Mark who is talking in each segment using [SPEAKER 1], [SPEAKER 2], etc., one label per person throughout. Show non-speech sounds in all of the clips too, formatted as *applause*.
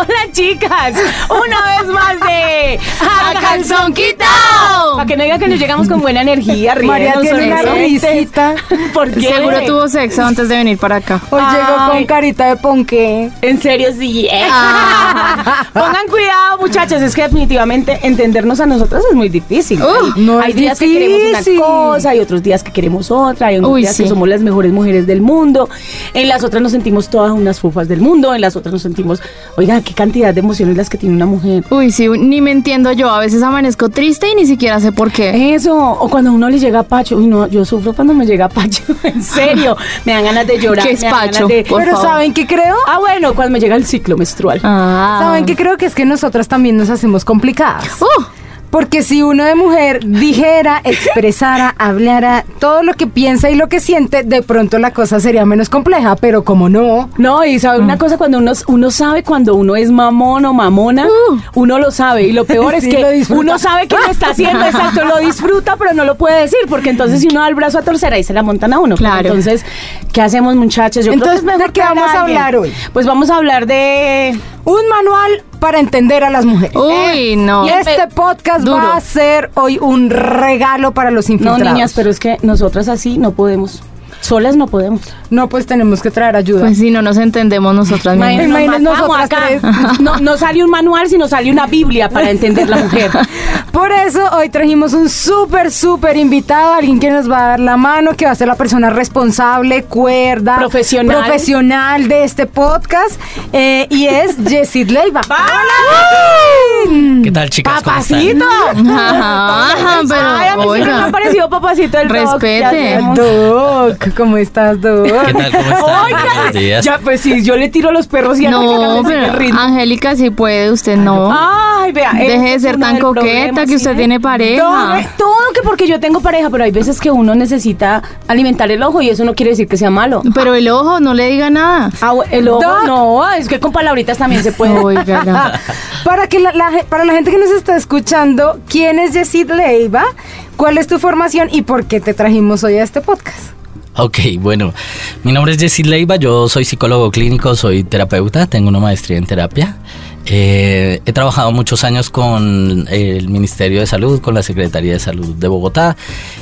[SPEAKER 1] Hola chicas, una vez más de A Calzón Quitao. Para que no diga que nos llegamos con buena energía,
[SPEAKER 2] María
[SPEAKER 1] riéndonos,
[SPEAKER 2] tiene una risita. *laughs*
[SPEAKER 1] ¿Por qué?
[SPEAKER 3] Seguro tuvo sexo antes de venir para acá.
[SPEAKER 2] Hoy llegó
[SPEAKER 1] Ay.
[SPEAKER 2] con carita de ponqué.
[SPEAKER 1] En serio, sí. eh.
[SPEAKER 2] Ah. *laughs*
[SPEAKER 1] Pongan cuidado, muchachos. Es que definitivamente entendernos a nosotras es muy difícil.
[SPEAKER 3] Uh,
[SPEAKER 1] hay
[SPEAKER 2] no
[SPEAKER 1] hay
[SPEAKER 2] es
[SPEAKER 1] días que queremos una cosa, hay otros días que queremos otra, hay unos
[SPEAKER 3] Uy,
[SPEAKER 1] días que somos las mejores mujeres del mundo. En las otras nos sentimos todas unas fufas del mundo. En las otras nos sentimos, oiga, qué cantidad de emociones las que tiene una mujer.
[SPEAKER 3] Uy, sí, ni me entiendo yo. A veces amanezco triste y ni siquiera sé por qué.
[SPEAKER 1] Eso, o cuando a uno le llega pacho, uy no, yo sufro cuando me llega pacho, *laughs* en serio, *laughs* me dan ganas de llorar.
[SPEAKER 3] ¿Qué es pacho?
[SPEAKER 1] de-
[SPEAKER 3] Por
[SPEAKER 2] Pero
[SPEAKER 3] favor.
[SPEAKER 2] ¿saben qué creo?
[SPEAKER 1] Ah, bueno, cuando me llega el ciclo menstrual.
[SPEAKER 3] Ah.
[SPEAKER 2] ¿Saben qué creo? Que es que nosotras también nos hacemos complicadas.
[SPEAKER 3] Uh,
[SPEAKER 2] Porque si uno de mujer dijera, expresara, hablara todo lo que piensa y lo que siente, de pronto la cosa sería menos compleja, pero como no,
[SPEAKER 1] No, y sabe
[SPEAKER 2] Mm.
[SPEAKER 1] una cosa, cuando uno, uno sabe cuando uno es mamón o mamona,
[SPEAKER 3] Uh.
[SPEAKER 1] uno lo sabe. Y lo peor *laughs* es
[SPEAKER 2] Sí,
[SPEAKER 1] que uno sabe que lo está haciendo, exacto, lo disfruta, pero no lo puede decir, porque entonces si uno da el brazo a torcer, ahí se la montan a uno.
[SPEAKER 3] Claro.
[SPEAKER 1] Entonces, ¿qué hacemos, muchachos? Yo creo
[SPEAKER 2] Entonces,
[SPEAKER 1] que es mejor
[SPEAKER 2] ¿de qué vamos a hablar hoy?
[SPEAKER 1] Pues vamos a hablar de...
[SPEAKER 2] un manual para entender a las mujeres.
[SPEAKER 3] Uy, no.
[SPEAKER 2] Y este podcast
[SPEAKER 3] Duro.
[SPEAKER 2] va a ser hoy un regalo para los
[SPEAKER 1] No,
[SPEAKER 2] infiltrados.
[SPEAKER 1] niñas, pero es que nosotras así no podemos. Solas no podemos.
[SPEAKER 2] No, pues tenemos que traer ayuda.
[SPEAKER 3] Pues si no nos entendemos nosotras mismas.
[SPEAKER 2] Imagínate
[SPEAKER 1] Nos
[SPEAKER 2] nosotras tres.
[SPEAKER 1] No, no sale un manual, sino sale una Biblia para entender la mujer. *laughs*
[SPEAKER 2] Por eso hoy trajimos un súper, súper invitado, alguien que nos va a dar la mano, que va a ser la persona responsable, cuerda,
[SPEAKER 1] Profesional.
[SPEAKER 2] profesional de este podcast, eh, y es *laughs* Jessit Leiva. ¡Hola!
[SPEAKER 4] ¿Qué tal, chicas? ¿Cómo están?
[SPEAKER 1] ¡Papacito! *laughs*
[SPEAKER 3] Ajá, ajá, pero
[SPEAKER 1] Ay, a mí siempre me ha
[SPEAKER 3] oiga.
[SPEAKER 1] parecido papacito el doc,
[SPEAKER 3] Respete.
[SPEAKER 2] Doc, *laughs* ¿cómo estás, Doc?
[SPEAKER 4] ¿Qué tal? ¿Cómo Buenos días.
[SPEAKER 1] ya pues sí, yo le tiro a los perros y a
[SPEAKER 3] No, pero Angélica sí puede, usted no.
[SPEAKER 1] Ay, vea.
[SPEAKER 3] Deje de ser tan coqueta,
[SPEAKER 1] problema,
[SPEAKER 3] que usted
[SPEAKER 1] ¿sí
[SPEAKER 3] tiene pareja.
[SPEAKER 1] Todo, todo que porque yo tengo pareja, pero hay veces que uno necesita alimentar el ojo y eso no quiere decir que sea malo.
[SPEAKER 3] Pero el ojo, no le diga nada.
[SPEAKER 1] Ah, el ojo
[SPEAKER 2] Doc.
[SPEAKER 1] no, es que con palabritas también se puede.
[SPEAKER 3] Oiga, no. *laughs*
[SPEAKER 2] para, que la, para la gente que nos está escuchando, ¿quién es Jessit Leiva? ¿Cuál es tu formación y por qué te trajimos hoy a este podcast? *laughs*
[SPEAKER 4] Ok, bueno, mi nombre es Jessy Leiva, yo soy psicólogo clínico, soy terapeuta, tengo una maestría en terapia. Eh, he trabajado muchos años con el Ministerio de Salud, con la Secretaría de Salud de Bogotá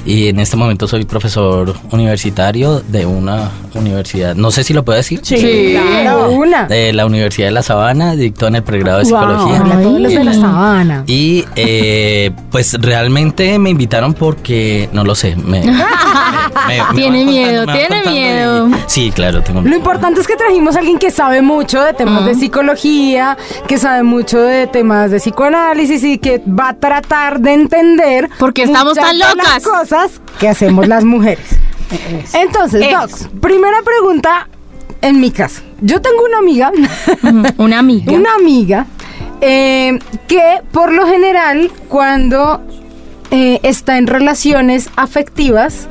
[SPEAKER 4] y en este momento soy profesor universitario de una universidad, no sé si lo puedo decir,
[SPEAKER 3] Sí.
[SPEAKER 2] Claro, una.
[SPEAKER 4] de la Universidad de La Sabana, dictó en el pregrado de
[SPEAKER 1] Wow.
[SPEAKER 4] psicología.
[SPEAKER 2] Hola a todos los de la sabana.
[SPEAKER 4] Y eh, pues realmente me invitaron porque, no lo sé, me... me- me *laughs*
[SPEAKER 3] Tiene miedo,
[SPEAKER 4] contando,
[SPEAKER 3] tiene miedo.
[SPEAKER 4] y- sí, claro, tengo
[SPEAKER 2] Lo importante es que trajimos a alguien que sabe mucho de temas de psicología, que sabe mucho de temas de psicoanálisis y que va a tratar de entender
[SPEAKER 3] ¿Por qué estamos tan
[SPEAKER 2] de las
[SPEAKER 3] locas?
[SPEAKER 2] cosas que hacemos las mujeres. *laughs* Entonces,
[SPEAKER 1] Es.
[SPEAKER 2] Doc, primera pregunta en mi caso. Yo tengo una amiga,
[SPEAKER 3] Una amiga. *laughs*
[SPEAKER 2] una amiga eh, que por lo general cuando eh, está en relaciones afectivas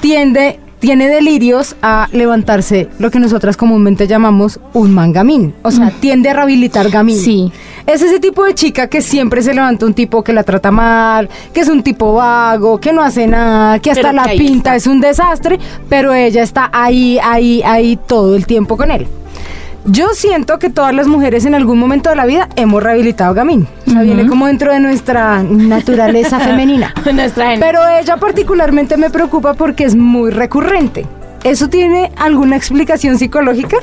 [SPEAKER 2] tiende tiene delirios a levantarse lo que nosotras comúnmente llamamos un mangamín, o sea, tiende a rehabilitar gamín.
[SPEAKER 3] Sí.
[SPEAKER 2] Es ese tipo de chica que siempre se levanta un tipo que la trata mal, que es un tipo vago, que no hace nada, que hasta
[SPEAKER 1] Pero
[SPEAKER 2] la
[SPEAKER 1] que
[SPEAKER 2] pinta
[SPEAKER 1] está.
[SPEAKER 2] es un desastre, pero ella está ahí, ahí, ahí todo el tiempo con él. Yo siento que todas las mujeres en algún momento de la vida hemos rehabilitado gamín. O sea, viene como dentro de nuestra naturaleza *laughs* femenina. *laughs*
[SPEAKER 1] Nuestra gente.
[SPEAKER 2] Pero ella particularmente me preocupa porque es muy recurrente. ¿Eso tiene alguna explicación psicológica?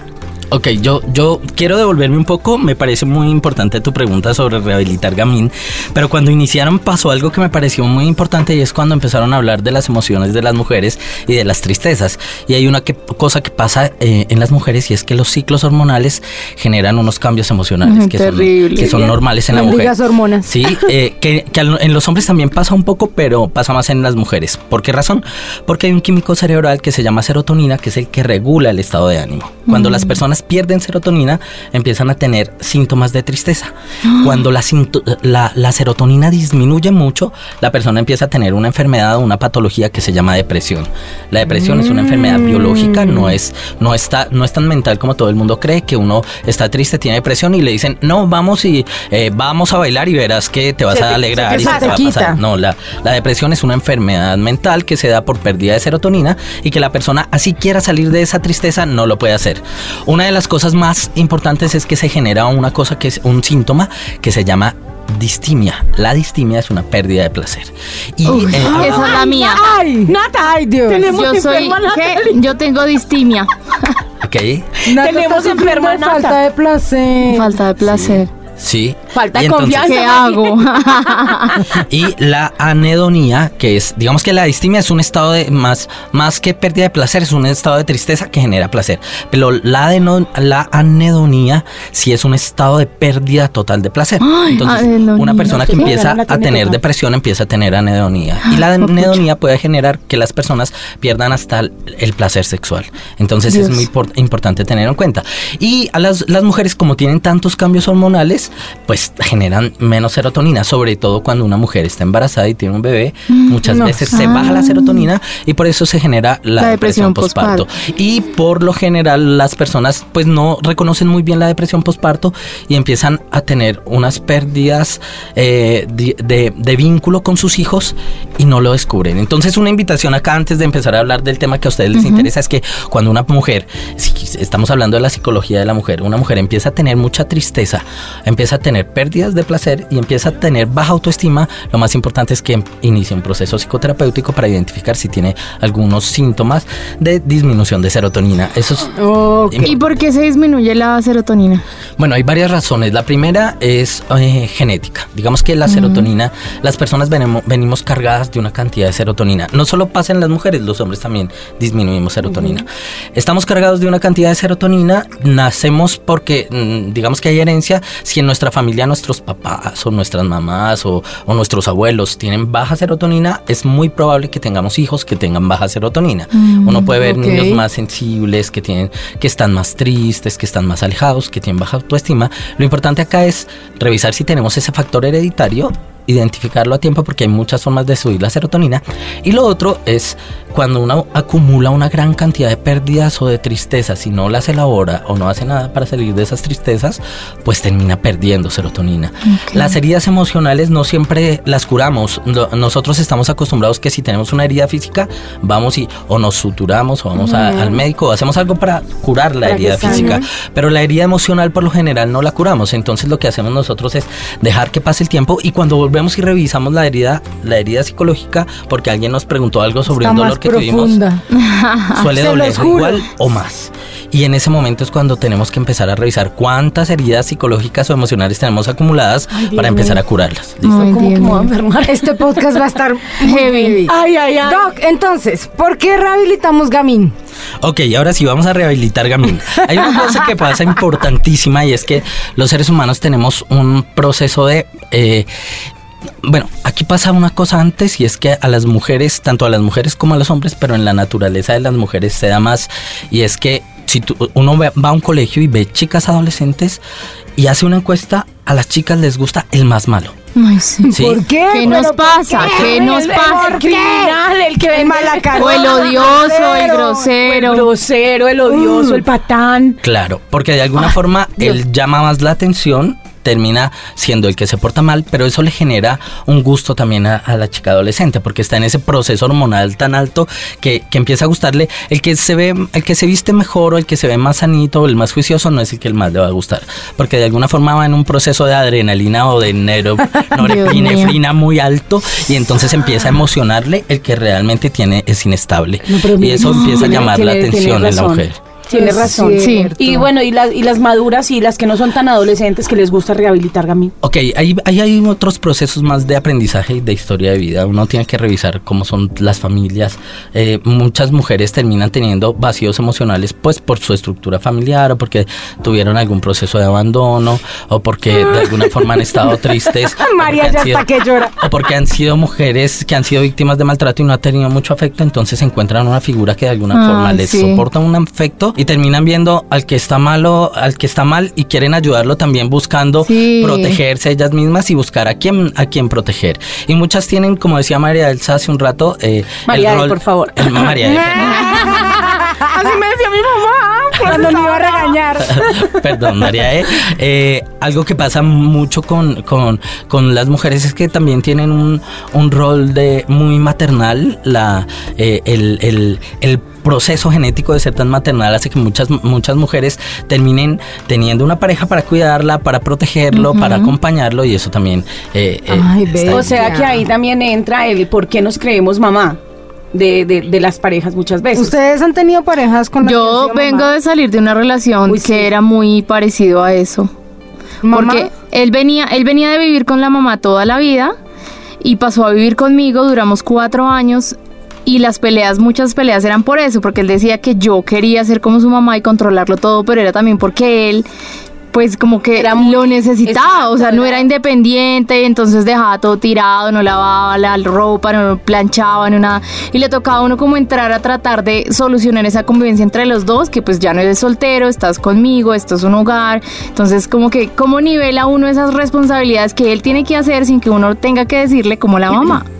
[SPEAKER 4] Ok, yo, yo quiero devolverme un poco, me parece muy importante tu pregunta sobre rehabilitar gamín, pero cuando iniciaron pasó algo que me pareció muy importante y es cuando empezaron a hablar de las emociones de las mujeres y de las tristezas. Y hay una que- cosa que pasa eh, en las mujeres y es que los ciclos hormonales generan unos cambios emocionales que, son,
[SPEAKER 3] terrible.
[SPEAKER 4] que son normales en la mujer.
[SPEAKER 2] Hormonas.
[SPEAKER 4] Sí, eh, que, que en los hombres también pasa un poco, pero pasa más en las mujeres. ¿Por qué razón? Porque hay un químico cerebral que se llama serotonina, que es el que regula el estado de ánimo. Cuando las personas pierden serotonina, empiezan a tener síntomas de tristeza. Cuando la, la- la serotonina disminuye mucho, la persona empieza a tener una enfermedad o una patología que se llama depresión. La depresión es una enfermedad biológica, no es, no, está, no es tan mental como todo el mundo cree, que uno está triste, tiene depresión y le dicen, no, vamos y eh, vamos a bailar y verás que te vas
[SPEAKER 1] Se
[SPEAKER 4] a alegrar
[SPEAKER 1] se
[SPEAKER 4] y se te va a pasar. No, la, la depresión es una enfermedad mental que se da por pérdida de serotonina y que la persona así quiera salir de esa tristeza no lo puede hacer. Una de las cosas más importantes es que se genera una cosa que es un síntoma que se llama distimia. La distimia es una pérdida de placer. Y
[SPEAKER 3] Uy,
[SPEAKER 4] eh,
[SPEAKER 3] esa es la mía.
[SPEAKER 2] ¡Ay!
[SPEAKER 1] Nata,
[SPEAKER 2] ¡Ay, Dios!
[SPEAKER 1] tenemos
[SPEAKER 3] Yo soy. ¿qué? Yo tengo distimia.
[SPEAKER 4] ok,
[SPEAKER 2] Nata
[SPEAKER 1] Tenemos enferma Nata.
[SPEAKER 2] falta de placer.
[SPEAKER 3] Falta de placer.
[SPEAKER 4] sí.
[SPEAKER 1] Falta
[SPEAKER 4] Y entonces-
[SPEAKER 1] confianza.
[SPEAKER 3] ¿Qué hago? *laughs*
[SPEAKER 4] Y la anedonía, que es, digamos que la distimia es un estado de más, más que pérdida de placer, es un estado de tristeza que genera placer. Pero la, anedonía sí es un estado de pérdida total de placer.
[SPEAKER 3] Ay,
[SPEAKER 4] Entonces,
[SPEAKER 3] anedonía.
[SPEAKER 4] una persona que
[SPEAKER 1] Sí,
[SPEAKER 4] empieza a tener
[SPEAKER 1] total.
[SPEAKER 4] depresión empieza a tener anedonía. Y la *gasps* anedonía puede generar que las personas pierdan hasta el, el placer sexual. Entonces es muy por- importante tener en cuenta. Y a las, las mujeres, como tienen tantos cambios hormonales, pues generan menos serotonina, sobre todo cuando una mujer está embarazada y tiene un bebé, muchas
[SPEAKER 2] no.
[SPEAKER 4] veces se baja la serotonina y por eso se genera la,
[SPEAKER 3] La
[SPEAKER 4] depresión,
[SPEAKER 3] depresión
[SPEAKER 4] postparto. Y por lo general las personas pues no reconocen muy bien la depresión postparto y empiezan a tener unas pérdidas eh, de, de- de vínculo con sus hijos y no lo descubren. Entonces una invitación acá antes de empezar a hablar del tema que a ustedes les interesa es que cuando una mujer, si estamos hablando de la psicología de la mujer, una mujer empieza a tener mucha tristeza, empieza a tener pérdidas de placer y empieza a tener baja autoestima, lo más importante es que inicie un proceso psicoterapéutico para identificar si tiene algunos síntomas de disminución de serotonina. Eso es
[SPEAKER 2] Ok.
[SPEAKER 3] ¿Y por qué se disminuye la serotonina?
[SPEAKER 4] bueno, hay varias razones. La primera es eh, genética. Digamos que la serotonina, las personas venimo- venimos cargadas de una cantidad de serotonina. No solo pasa en las mujeres, los hombres también disminuimos serotonina. Estamos cargados de una cantidad de serotonina, nacemos porque, mm, digamos que hay herencia. Si en nuestra familia nuestros papás o nuestras mamás o, o nuestros abuelos tienen baja serotonina, es muy probable que tengamos hijos que tengan baja serotonina. Uno puede ver niños más sensibles, que tienen, que están más tristes, que están más alejados, que tienen baja autoestima. Lo importante acá es revisar si tenemos ese factor hereditario, identificarlo a tiempo porque hay muchas formas de subir la serotonina. Y lo otro es cuando uno acumula una gran cantidad de pérdidas o de tristezas, si no las elabora o no hace nada para salir de esas tristezas, pues termina perdiendo serotonina. Las heridas emocionales no siempre las curamos. No- Nosotros estamos acostumbrados que si tenemos una herida física, vamos y o nos suturamos o vamos a- al médico o hacemos algo para curar la
[SPEAKER 1] Para
[SPEAKER 4] herida física. Pero la herida emocional por lo general no la curamos. Entonces lo que hacemos nosotros es dejar que pase el tiempo y cuando volvemos y revisamos la herida, la herida psicológica, porque alguien nos preguntó algo sobre
[SPEAKER 2] Está
[SPEAKER 4] un dolor
[SPEAKER 2] más
[SPEAKER 4] que tuvimos, *laughs* suele
[SPEAKER 2] Se
[SPEAKER 4] doler igual o más. Y en ese momento es cuando tenemos que empezar a revisar cuántas heridas psicológicas o emocionales tenemos acumuladas
[SPEAKER 1] Ay,
[SPEAKER 4] para empezar
[SPEAKER 1] mío.
[SPEAKER 4] a curarlas. ¿Listo?
[SPEAKER 3] Ay,
[SPEAKER 1] ¿Cómo que
[SPEAKER 3] Dios
[SPEAKER 1] me voy a
[SPEAKER 3] mío.
[SPEAKER 1] enfermar?
[SPEAKER 2] Este podcast va a estar muy
[SPEAKER 3] Heavy.
[SPEAKER 2] heavy.
[SPEAKER 1] Ay, ay, ay.
[SPEAKER 2] Doc, entonces, ¿por qué rehabilitamos Gamín?
[SPEAKER 4] Ok, ahora sí vamos a rehabilitar Gamín. Hay una cosa que pasa importantísima y es que los seres humanos tenemos un proceso de... eh, bueno, aquí pasa una cosa antes y es que a las mujeres, tanto a las mujeres como a los hombres, pero en la naturaleza de las mujeres se da más y es que si tú- uno ve- va a un colegio y ve chicas adolescentes y hace una encuesta, a las chicas les gusta el más malo.
[SPEAKER 3] Ay, sí.
[SPEAKER 4] ¿sí?
[SPEAKER 2] ¿Por qué?
[SPEAKER 3] ¿Qué nos
[SPEAKER 2] ¿Pero por
[SPEAKER 3] pasa? ¿Qué nos pasa?
[SPEAKER 1] El criminal, el que
[SPEAKER 2] El
[SPEAKER 3] O el odioso, el
[SPEAKER 1] El
[SPEAKER 3] grosero.
[SPEAKER 1] grosero, el odioso, el patán.
[SPEAKER 4] Claro, porque de alguna forma él llama más la atención, termina siendo el que se porta mal, pero eso le genera un gusto también a, a la chica adolescente, porque está en ese proceso hormonal tan alto que, que empieza a gustarle. El que se ve, el que se viste mejor o el que se ve más sanito o el más juicioso no es el que el más le va a gustar, porque de alguna forma va en un proceso de adrenalina o de nero- *laughs* norepinefrina muy alto y entonces empieza a emocionarle el que realmente tiene es inestable.
[SPEAKER 1] No,
[SPEAKER 4] y eso
[SPEAKER 1] no,
[SPEAKER 4] empieza a llamar la
[SPEAKER 1] tiene-
[SPEAKER 4] atención en la mujer.
[SPEAKER 1] Tiene
[SPEAKER 2] Es
[SPEAKER 1] razón.
[SPEAKER 2] cierto.
[SPEAKER 3] Sí.
[SPEAKER 1] Y bueno, y las, y las maduras y las que no son tan adolescentes que les gusta rehabilitar Gamín.
[SPEAKER 4] Ok, ahí, ahí hay otros procesos más de aprendizaje y de historia de vida. Uno tiene que revisar cómo son las familias. Eh, muchas mujeres terminan teniendo vacíos emocionales pues por su estructura familiar o porque tuvieron algún proceso de abandono o porque de alguna forma han estado *laughs* tristes.
[SPEAKER 2] María ya
[SPEAKER 4] sido-
[SPEAKER 2] está que llora.
[SPEAKER 4] o porque han sido mujeres que han sido víctimas de maltrato y no han tenido mucho afecto, entonces encuentran una figura que de alguna forma les
[SPEAKER 3] sí.
[SPEAKER 4] soporta un afecto y terminan viendo al que está malo, al que está mal y quieren ayudarlo también buscando
[SPEAKER 3] Sí.
[SPEAKER 4] protegerse ellas mismas y buscar a quién a quién proteger. Y muchas tienen, como decía María Elsa hace un rato, eh,
[SPEAKER 1] María
[SPEAKER 4] el
[SPEAKER 1] E,
[SPEAKER 4] rol,
[SPEAKER 1] por favor. *laughs*
[SPEAKER 4] el- María E. *laughs*
[SPEAKER 1] Así me decía mi mamá.
[SPEAKER 2] Cuando me iba a regañar. *laughs*
[SPEAKER 4] Perdón, María E. Eh, algo que pasa mucho con, con, con las mujeres es que también tienen un, un rol de muy maternal. La, eh, el, el- el proceso genético de ser tan maternal hace que muchas, muchas mujeres terminen teniendo una pareja para cuidarla, para protegerlo, para acompañarlo y eso también... eh, eh,
[SPEAKER 2] Ay.
[SPEAKER 1] O sea que ahí también entra el por qué nos creemos mamá de, de, de las parejas muchas veces.
[SPEAKER 2] ¿Ustedes han tenido parejas con
[SPEAKER 3] Yo vengo
[SPEAKER 2] mamá?
[SPEAKER 3] de salir de una relación
[SPEAKER 1] Uy,
[SPEAKER 3] que
[SPEAKER 1] sí.
[SPEAKER 3] era muy parecido a eso.
[SPEAKER 2] ¿Mamá?
[SPEAKER 3] Porque él venía, él venía de vivir con la mamá toda la vida y pasó a vivir conmigo, duramos cuatro años y las peleas, muchas peleas eran por eso, porque él decía que yo quería ser como su mamá y controlarlo todo, pero era también porque él pues como que
[SPEAKER 1] Era muy-
[SPEAKER 3] lo necesitaba, o sea, no
[SPEAKER 1] era-
[SPEAKER 3] era independiente, entonces dejaba todo tirado, no lavaba la ropa, no planchaba, no nada, y le tocaba a uno como entrar a tratar de solucionar esa convivencia entre los dos, que pues ya no eres soltero, estás conmigo, esto es un hogar, entonces como que cómo nivela uno esas responsabilidades que él tiene que hacer sin que uno tenga que decirle como la mamá. *clears throat*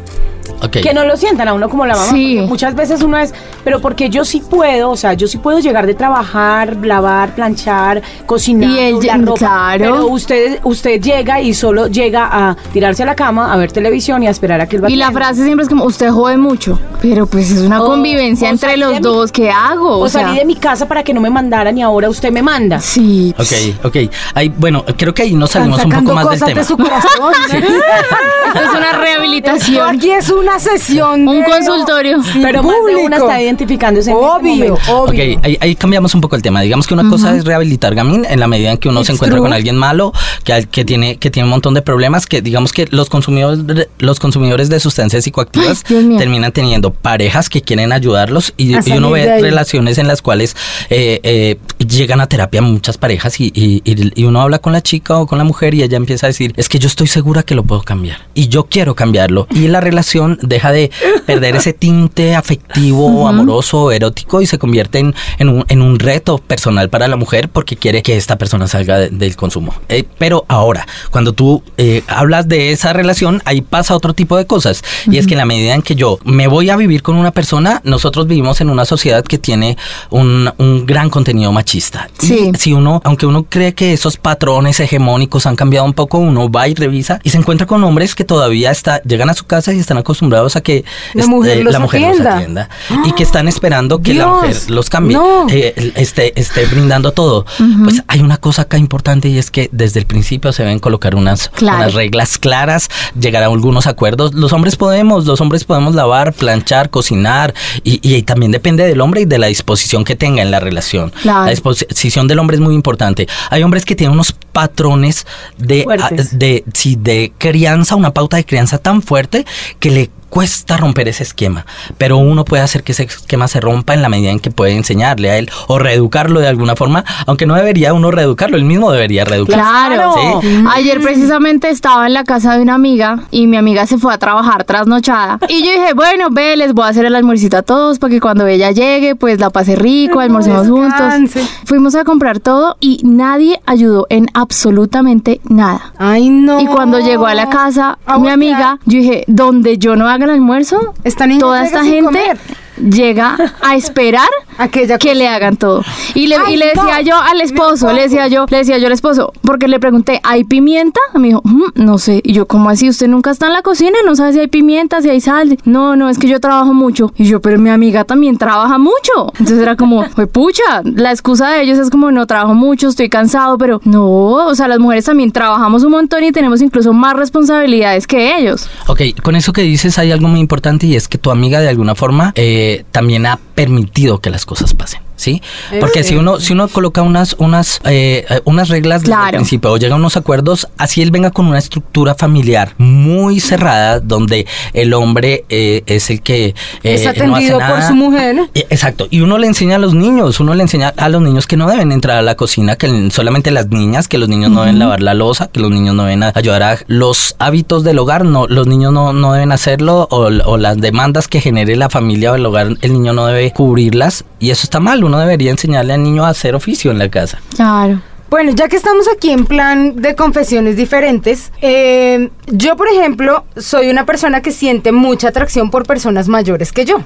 [SPEAKER 1] Que no lo sientan a uno como la mamá.
[SPEAKER 3] Sí.
[SPEAKER 1] Muchas veces uno es, pero porque yo sí puedo, o sea, yo sí puedo llegar de trabajar, lavar, planchar, cocinar,
[SPEAKER 3] Y él lle-
[SPEAKER 1] ropa,
[SPEAKER 3] claro.
[SPEAKER 1] Pero usted, usted llega y solo llega a tirarse a la cama, a ver televisión y a esperar a que él
[SPEAKER 3] Y la frase siempre es como, usted jode mucho, pero pues es una
[SPEAKER 1] O-
[SPEAKER 3] convivencia
[SPEAKER 1] o
[SPEAKER 3] entre los
[SPEAKER 1] mi-
[SPEAKER 3] dos, ¿qué hago?
[SPEAKER 1] O, salí de mi casa para que no me mandaran y ahora usted me manda.
[SPEAKER 3] Sí.
[SPEAKER 4] Ok, ok. Ahí, bueno, creo que ahí nos salimos un poco más del tema.
[SPEAKER 2] de su corazón. *laughs*
[SPEAKER 3] Esto es una *laughs*
[SPEAKER 2] Esto
[SPEAKER 3] rehabilitación.
[SPEAKER 2] aquí es una sesión.
[SPEAKER 3] Un
[SPEAKER 2] de-
[SPEAKER 3] consultorio.
[SPEAKER 2] Sí,
[SPEAKER 1] pero más de una está identificándose en este
[SPEAKER 2] Obvio, obvio.
[SPEAKER 4] Ok, ahí, ahí cambiamos un poco el tema. Digamos que una cosa es rehabilitar Gamín en la medida en que uno se encuentra
[SPEAKER 2] true.
[SPEAKER 4] con alguien malo, que, que tiene que tiene un montón de problemas, que digamos que los consumidores de- los consumidores de sustancias psicoactivas
[SPEAKER 3] Ay,
[SPEAKER 4] terminan teniendo parejas que quieren ayudarlos y, uno ve relaciones en las cuales eh, eh, llegan a terapia muchas parejas y, y- y- y uno habla con la chica o con la mujer y ella empieza a decir, es que yo estoy segura que lo puedo cambiar y yo quiero cambiarlo. Y la relación deja de perder ese tinte afectivo, amoroso, erótico y se convierte en, en un, en un reto personal para la mujer porque quiere que esta persona salga de- del consumo. Eh, pero ahora, cuando tú eh, hablas de esa relación, ahí pasa otro tipo de cosas. Y es que en la medida en que yo me voy a vivir con una persona, nosotros vivimos en una sociedad que tiene un, un gran contenido machista.
[SPEAKER 3] Sí.
[SPEAKER 4] Y si uno, aunque uno cree que esos patrones hegemónicos han cambiado un poco, uno va y revisa y se encuentra con hombres que todavía está, llegan a su casa y están acostumbrados a que
[SPEAKER 2] La
[SPEAKER 4] este,
[SPEAKER 2] mujer los
[SPEAKER 4] la mujer los
[SPEAKER 2] atienda.
[SPEAKER 4] atienda y que están esperando que la
[SPEAKER 2] Dios,
[SPEAKER 4] mujer los cambie,
[SPEAKER 2] no.
[SPEAKER 4] eh, esté, esté brindando todo. Pues hay una cosa acá importante y es que desde el principio se deben colocar unas,
[SPEAKER 3] Claro.
[SPEAKER 4] unas reglas claras, llegar a algunos acuerdos. Los hombres podemos, los hombres podemos lavar, planchar, cocinar y, y también depende del hombre y de la disposición que tenga en la relación.
[SPEAKER 3] Claro.
[SPEAKER 4] La disposición del hombre es muy importante. Hay hombres que tienen unos patrones de, a- de, sí, de crianza, una pauta de crianza tan fuerte que le cuesta romper ese esquema, pero uno puede hacer que ese esquema se rompa en la medida en que puede enseñarle a él o reeducarlo de alguna forma, aunque no debería uno reeducarlo, él mismo debería reeducarlo.
[SPEAKER 3] Claro.
[SPEAKER 4] Sí.
[SPEAKER 3] Ayer precisamente estaba en la casa de una amiga y mi amiga se fue a trabajar trasnochada. Y yo dije, bueno, ve, les voy a hacer el almuercito a todos para que cuando ella llegue, pues la pase rico, almorcemos
[SPEAKER 2] Descanse.
[SPEAKER 3] juntos. Fuimos a comprar todo y nadie ayudó en absolutamente nada.
[SPEAKER 2] Ay, no.
[SPEAKER 3] Y cuando llegó a la casa,
[SPEAKER 2] A
[SPEAKER 3] mi amiga, yo dije, donde yo no haga el almuerzo,
[SPEAKER 2] Esta niña
[SPEAKER 3] toda esta gente
[SPEAKER 2] comer.
[SPEAKER 3] Llega a esperar *laughs*
[SPEAKER 2] Aquella
[SPEAKER 3] que le hagan todo. Y le,
[SPEAKER 2] Ay,
[SPEAKER 3] y le decía
[SPEAKER 2] no.
[SPEAKER 3] yo al esposo, le decía yo, le decía yo al esposo, porque le pregunté, ¿hay pimienta? Me dijo, "Mm, no sé. Y yo, ¿cómo así? ¿Usted nunca está en la cocina? ¿No sabe si hay pimienta, si hay sal? No, no, es que yo trabajo mucho. Y yo, pero mi amiga también trabaja mucho. Entonces era como, *laughs* pues pucha, la excusa de ellos es como, no trabajo mucho, estoy cansado, pero no, o sea, las mujeres también trabajamos un montón y tenemos incluso más responsabilidades que ellos.
[SPEAKER 4] Ok, con eso que dices hay algo muy importante y es que tu amiga de alguna forma eh, también ha permitido que las cosas pasen. ¿Sí? Porque si uno si uno coloca unas unas eh, eh, unas reglas desde el
[SPEAKER 3] Claro.
[SPEAKER 4] principio o llega a unos acuerdos, así él venga con una estructura familiar muy cerrada donde el hombre eh, es el que eh,
[SPEAKER 2] Es
[SPEAKER 4] no hace
[SPEAKER 2] atendido por su mujer.
[SPEAKER 4] Exacto, y uno le enseña a los niños, uno le enseña a los niños que no deben entrar a la cocina, que solamente las niñas, que los niños no deben lavar la losa, que los niños no deben ayudar a los hábitos del hogar, no, los niños no, no deben hacerlo, o, o las demandas que genere la familia o el hogar, el niño no debe cubrirlas, Y eso está mal, uno debería enseñarle al niño a hacer oficio en la casa.
[SPEAKER 3] Claro.
[SPEAKER 2] Bueno, ya que estamos aquí en plan de confesiones diferentes, eh, yo, por ejemplo, soy una persona que siente mucha atracción por personas mayores que yo.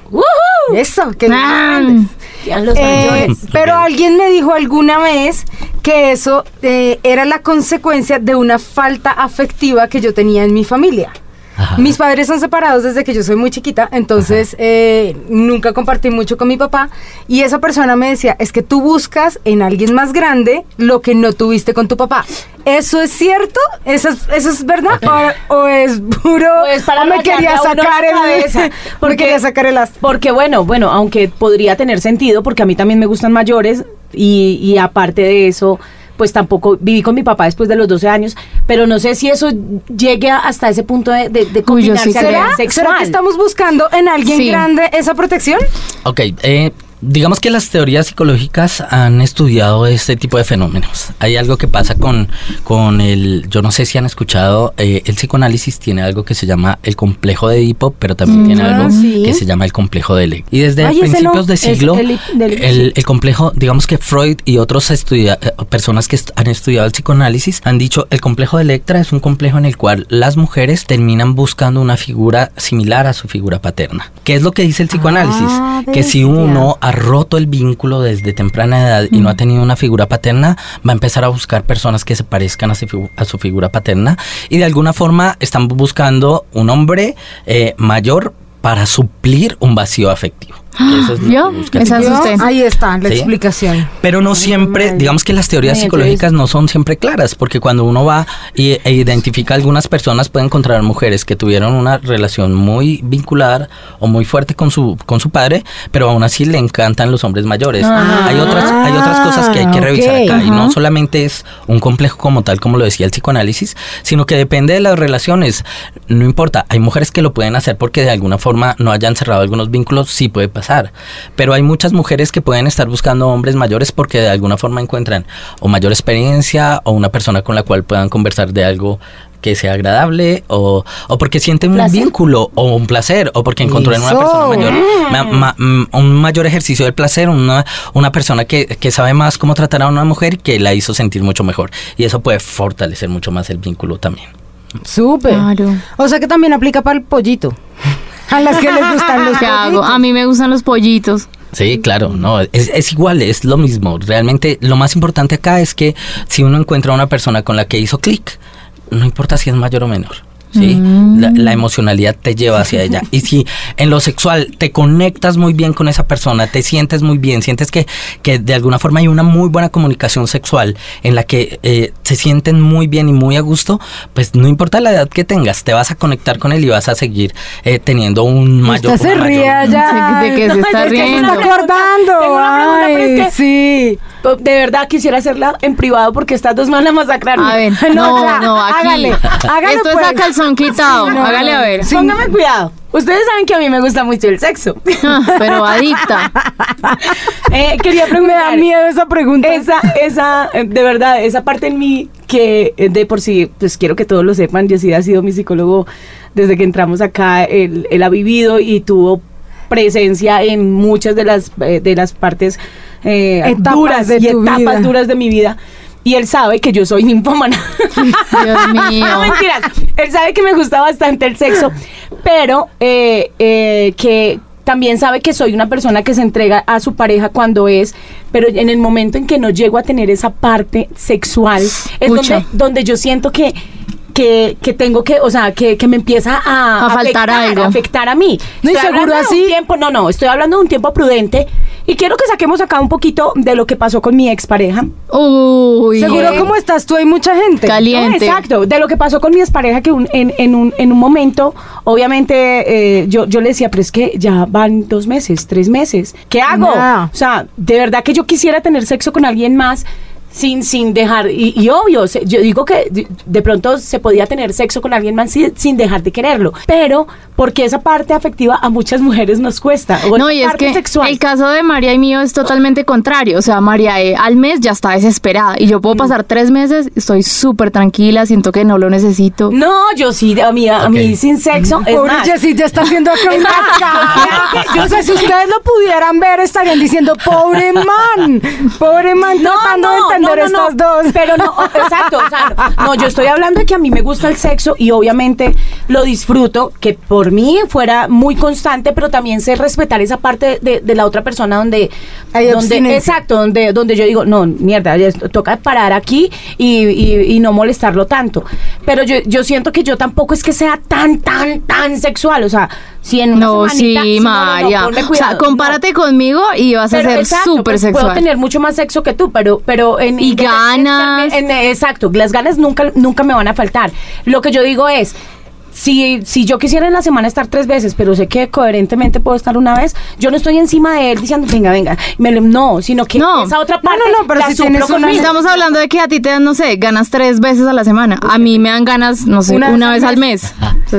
[SPEAKER 2] Eso, que
[SPEAKER 3] Ah.
[SPEAKER 1] Los
[SPEAKER 2] Eh,
[SPEAKER 1] mayores.
[SPEAKER 2] pero alguien me dijo alguna vez que eso eh, era la consecuencia de una falta afectiva que yo tenía en mi familia.
[SPEAKER 4] Ajá.
[SPEAKER 2] Mis padres son separados desde que yo soy muy chiquita, entonces eh, nunca compartí mucho con mi papá y esa persona me decía, es que tú buscas en alguien más grande lo que no tuviste con tu papá. ¿Eso es cierto? ¿Eso es, eso es verdad? ¿O, o es puro?
[SPEAKER 1] Pues para
[SPEAKER 2] ¿O me quería sacar
[SPEAKER 1] la
[SPEAKER 2] el...
[SPEAKER 1] cabeza, *laughs*
[SPEAKER 2] me *laughs*
[SPEAKER 1] porque-
[SPEAKER 2] quería sacar el as-
[SPEAKER 1] Porque bueno, bueno, aunque podría tener sentido, porque a mí también me gustan mayores y, y aparte de eso, pues tampoco viví con mi papá después de los 12 años, pero no sé si eso llegue hasta ese punto de, de, de
[SPEAKER 3] Uy,
[SPEAKER 1] combinarse
[SPEAKER 3] sí
[SPEAKER 2] ¿Será?
[SPEAKER 1] sexual.
[SPEAKER 2] ¿Será que estamos buscando en alguien
[SPEAKER 3] Sí.
[SPEAKER 2] grande esa protección?
[SPEAKER 4] Ok, eh, digamos que las teorías psicológicas han estudiado este tipo de fenómenos. Hay algo que pasa con, con el, yo no sé si han escuchado, eh, el psicoanálisis tiene algo que se llama el complejo de Edipo, pero también tiene
[SPEAKER 2] Ah,
[SPEAKER 4] algo
[SPEAKER 2] sí.
[SPEAKER 4] que se llama el complejo de Ley. Y desde
[SPEAKER 2] Ay,
[SPEAKER 4] principios de siglo,
[SPEAKER 1] el
[SPEAKER 4] el,
[SPEAKER 1] del-
[SPEAKER 4] el complejo, digamos que Freud y estudia- eh, personas que est- han estudiado el psicoanálisis han dicho el complejo de Electra es un complejo en el cual las mujeres terminan buscando una figura similar a su figura paterna. ¿Qué es lo que dice el psicoanálisis?
[SPEAKER 2] Ah,
[SPEAKER 4] que si uno ha roto el vínculo desde temprana edad y no ha tenido una figura paterna, va a empezar a buscar personas que se parezcan a su, figu- a su figura paterna y de alguna forma están buscando un hombre eh, mayor para suplir un vacío afectivo. *gasps*
[SPEAKER 2] Ahí está la
[SPEAKER 4] Sí.
[SPEAKER 2] explicación.
[SPEAKER 4] pero no siempre, digamos que las teorías
[SPEAKER 1] Ay,
[SPEAKER 4] psicológicas no son siempre claras, porque cuando uno va y, e identifica a algunas personas, puede encontrar mujeres que tuvieron una relación muy vincular o muy fuerte con su, con su padre, pero aún así le encantan los hombres mayores.
[SPEAKER 1] Ah.
[SPEAKER 4] hay, otras, hay otras cosas que hay que revisar acá, y no solamente es un complejo como tal, como lo decía el psicoanálisis, sino que depende de las relaciones. No importa, hay mujeres que lo pueden hacer porque de alguna forma no hayan cerrado algunos vínculos, sí puede pasar. Pero hay muchas mujeres que pueden estar buscando hombres mayores porque de alguna forma encuentran o mayor experiencia o una persona con la cual puedan conversar de algo que sea agradable o, o porque sienten un vínculo o un placer o porque encontró en una persona mayor ma- ma- mm, un mayor ejercicio del placer, una, una persona que, que sabe más cómo tratar a una mujer que la hizo sentir mucho mejor y eso puede fortalecer mucho más el vínculo también.
[SPEAKER 2] Súper.
[SPEAKER 3] Claro.
[SPEAKER 2] O sea que también aplica para el pollito. A las que les gustan los *laughs*
[SPEAKER 3] ¿Qué hago?
[SPEAKER 2] pollitos.
[SPEAKER 3] A mí me gustan los pollitos.
[SPEAKER 4] Sí, claro, no, es, es igual, es lo mismo. Realmente lo más importante acá es que si uno encuentra a una persona con la que hizo clic, no importa si es mayor o menor. ¿Sí?
[SPEAKER 3] Mm.
[SPEAKER 4] La, la emocionalidad te lleva hacia ella. Y si en lo sexual te conectas muy bien con esa persona, te sientes muy bien, sientes que, que de alguna forma hay una muy buena comunicación sexual en la que eh, se sienten muy bien y muy a gusto, pues no importa la edad que tengas, te vas a conectar con él y vas a seguir eh, teniendo un mayor...
[SPEAKER 2] Usted se
[SPEAKER 4] mayor-
[SPEAKER 2] allá.
[SPEAKER 3] ¿De qué se está
[SPEAKER 2] es que se está acordando.
[SPEAKER 1] Pregunta,
[SPEAKER 2] Ay,
[SPEAKER 1] es que-
[SPEAKER 2] sí.
[SPEAKER 1] De verdad quisiera hacerla en privado porque estas dos me van a masacrar.
[SPEAKER 3] A ver, *laughs*
[SPEAKER 2] No,
[SPEAKER 3] no,
[SPEAKER 2] ya,
[SPEAKER 3] no, aquí.
[SPEAKER 2] hágale, hágale,
[SPEAKER 3] Esto es
[SPEAKER 2] pues.
[SPEAKER 3] a calzón quitado.
[SPEAKER 2] Sí, no,
[SPEAKER 3] Hágale a ver.
[SPEAKER 1] Póngame cuidado. Ustedes saben que a mí me gusta mucho el sexo.
[SPEAKER 3] Ah, Pero *laughs* adicta.
[SPEAKER 1] Eh, quería
[SPEAKER 2] Me
[SPEAKER 1] preguntar.
[SPEAKER 2] da miedo esa pregunta.
[SPEAKER 1] Esa, esa, eh, de verdad, esa parte en mí que eh, de por sí, pues quiero que todos lo sepan, Yesid ha sido mi psicólogo desde que entramos acá, él, él ha vivido y tuvo presencia en muchas de las, de las partes eh,
[SPEAKER 2] Etapas
[SPEAKER 1] duras
[SPEAKER 2] de
[SPEAKER 1] y etapas
[SPEAKER 2] vida.
[SPEAKER 1] duras de mi vida. Y él sabe que yo soy ninfómana. *laughs*
[SPEAKER 3] Dios mío.
[SPEAKER 1] No, mentiras. Él sabe que me gusta bastante el sexo, pero eh, eh, que también sabe que soy una persona que se entrega a su pareja cuando es, pero en el momento en que no llego a tener esa parte sexual, es donde, donde yo siento que... Que, que tengo que, o sea, que, que me empieza a,
[SPEAKER 3] A faltar
[SPEAKER 1] afectar,
[SPEAKER 3] algo.
[SPEAKER 1] a afectar a mí.
[SPEAKER 2] No,
[SPEAKER 1] Estoy
[SPEAKER 2] seguro
[SPEAKER 1] hablando de un
[SPEAKER 2] así-
[SPEAKER 1] tiempo, no, no, estoy hablando de un tiempo prudente y quiero que saquemos acá un poquito de lo que pasó con mi expareja.
[SPEAKER 3] Uy.
[SPEAKER 2] Seguro como estás tú hay mucha gente.
[SPEAKER 3] Caliente.
[SPEAKER 1] No, exacto, de lo que pasó con mi expareja, que un- en, en un, en un momento, obviamente, eh, yo, yo le decía, pero es que ya van dos meses, tres meses, ¿qué hago? O sea, de verdad que yo quisiera tener sexo con alguien más, sin, sin dejar, y, y obvio, se- yo digo que de, pronto se podía tener sexo con alguien más sin, sin dejar de quererlo, pero porque esa parte afectiva a muchas mujeres nos cuesta. O
[SPEAKER 3] No, y es que
[SPEAKER 1] sexual.
[SPEAKER 3] el caso de María y mío es totalmente contrario. O sea, María eh, al mes ya está desesperada y yo puedo pasar tres meses, estoy súper tranquila, siento que no lo necesito.
[SPEAKER 1] No, yo sí, a mí, a
[SPEAKER 4] Ok.
[SPEAKER 1] mí sin sexo, es
[SPEAKER 2] Pobre
[SPEAKER 1] más,
[SPEAKER 2] Jessie, ya está haciendo acá *laughs* una cara. Yo sé, si ustedes lo pudieran ver, estarían diciendo, pobre *laughs* man, pobre man, tratando de entender estas dos.
[SPEAKER 1] Pero no, exacto, o sea, no, yo estoy hablando de que a mí me gusta el sexo y obviamente lo disfruto, que por mí fuera muy constante, pero también sé respetar esa parte de, de la otra persona donde,
[SPEAKER 2] Hay
[SPEAKER 1] donde
[SPEAKER 2] abstinencia.
[SPEAKER 1] exacto, donde, donde yo digo, no, mierda, toca parar aquí y, y- y no molestarlo tanto. Pero yo, yo siento que yo tampoco es que sea tan, tan, tan sexual, o sea, si en una
[SPEAKER 3] No,
[SPEAKER 1] semanita-
[SPEAKER 3] sí,
[SPEAKER 1] no, no, no,
[SPEAKER 3] María. o sea, compárate conmigo y vas a ser
[SPEAKER 1] exacto,
[SPEAKER 3] súper
[SPEAKER 1] pues,
[SPEAKER 3] sexual.
[SPEAKER 1] Puedo tener mucho más sexo que tú, pero, pero en
[SPEAKER 3] Y
[SPEAKER 1] en-
[SPEAKER 3] ganas.
[SPEAKER 1] en- en- exacto, las ganas nunca, nunca me van a faltar. Lo que yo digo es. Si, si yo quisiera en la semana estar tres veces, pero sé que coherentemente puedo estar una vez, yo no estoy encima de él diciendo, venga, venga, me lo- no, sino que
[SPEAKER 3] No.
[SPEAKER 1] esa otra
[SPEAKER 2] No,
[SPEAKER 1] parte
[SPEAKER 2] no, no, pero
[SPEAKER 1] la
[SPEAKER 2] si tienes una-.
[SPEAKER 3] Estamos hablando de que a ti te dan, no sé, ganas tres veces a la semana. A mí me dan ganas, no sé,
[SPEAKER 2] Una
[SPEAKER 3] una,
[SPEAKER 2] vez
[SPEAKER 3] vez
[SPEAKER 2] al
[SPEAKER 3] mes.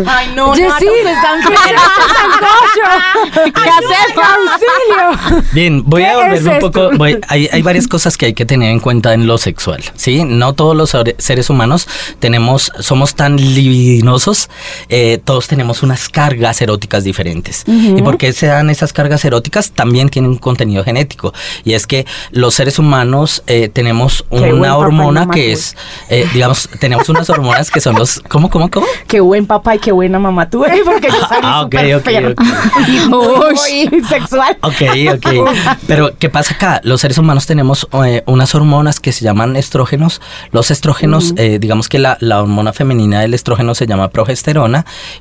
[SPEAKER 1] Ay, no,
[SPEAKER 2] Jessy, ¿Qué. *laughs* *laughs*
[SPEAKER 4] Bien, voy
[SPEAKER 2] ¿Qué
[SPEAKER 4] a volverme
[SPEAKER 2] es
[SPEAKER 4] un poco. voy- hay, hay varias *laughs* cosas que hay que tener en cuenta en lo sexual, ¿sí? No todos los seres humanos tenemos, somos tan libidinosos, eh, todos tenemos unas cargas eróticas diferentes. ¿Y por qué se dan esas cargas eróticas? También tienen un contenido genético. Y es que los seres humanos eh, tenemos
[SPEAKER 1] Qué
[SPEAKER 4] una hormona que es, eh, digamos, *laughs* tenemos unas hormonas que son los. ¿Cómo, cómo, cómo?
[SPEAKER 1] Qué buen papá y qué buena mamá tuve, porque yo salí
[SPEAKER 4] Ah, ok,
[SPEAKER 1] súper
[SPEAKER 4] ok,
[SPEAKER 1] fea
[SPEAKER 4] ok. *laughs*
[SPEAKER 1] y muy,
[SPEAKER 3] Ush.
[SPEAKER 1] muy sexual.
[SPEAKER 4] Ok, ok. *laughs* Pero, ¿qué pasa acá? Los seres humanos tenemos eh, unas hormonas que se llaman estrógenos. Los estrógenos, eh, digamos que la, la hormona femenina del estrógeno se llama progesterona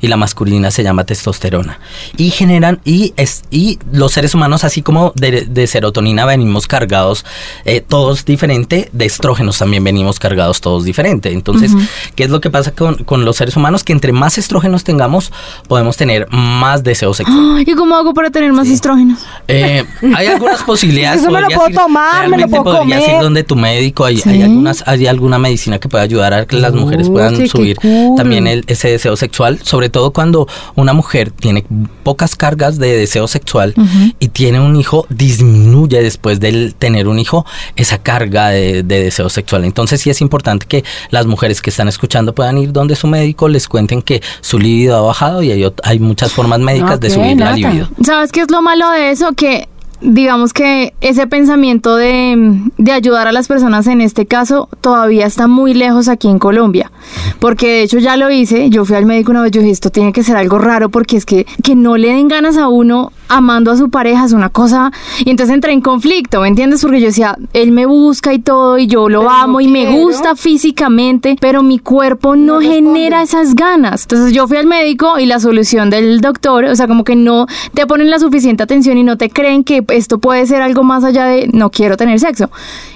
[SPEAKER 4] y la masculina se llama testosterona. Y generan, y, es, y los seres humanos, así como de, de serotonina venimos cargados eh, todos diferente, de estrógenos también venimos cargados todos diferente. Entonces, ¿qué es lo que pasa con, con los seres humanos? Que entre más estrógenos tengamos, podemos tener más deseo sexual.
[SPEAKER 3] ¿Y cómo hago para tener más estrógenos?
[SPEAKER 4] Eh, hay algunas *laughs* posibilidades.
[SPEAKER 2] Eso me lo puedo
[SPEAKER 4] ir-
[SPEAKER 2] tomar, me lo puedo
[SPEAKER 4] podrías
[SPEAKER 2] comer.
[SPEAKER 4] ir donde tu médico. Hay, hay algunas, hay alguna medicina que puede ayudar a que las mujeres puedan subir también el- ese deseo sexual. Sobre todo cuando una mujer tiene pocas cargas de deseo sexual y tiene un hijo, disminuye después del tener un hijo esa carga de, de deseo sexual. Entonces sí es importante que las mujeres que están escuchando puedan ir donde su médico les cuenten que su libido ha bajado y hay, hay muchas formas médicas de subir la libido.
[SPEAKER 3] ¿Sabes qué es lo malo de eso? Que digamos que ese pensamiento de, de ayudar a las personas en este caso todavía está muy lejos aquí en Colombia. Porque de hecho ya lo hice, yo fui al médico una vez, yo dije, esto tiene que ser algo raro porque es que, que no le den ganas a uno amando a su pareja es una cosa... Y entonces entré en conflicto, ¿me entiendes? Porque yo decía, él me busca y todo y yo lo
[SPEAKER 2] Pero no
[SPEAKER 3] amo y me gusta físicamente, pero mi cuerpo no, genera esas ganas. Entonces yo fui al médico y la solución del doctor, o sea, como que no te ponen la suficiente atención y no te creen que esto puede ser algo más allá de no quiero tener sexo.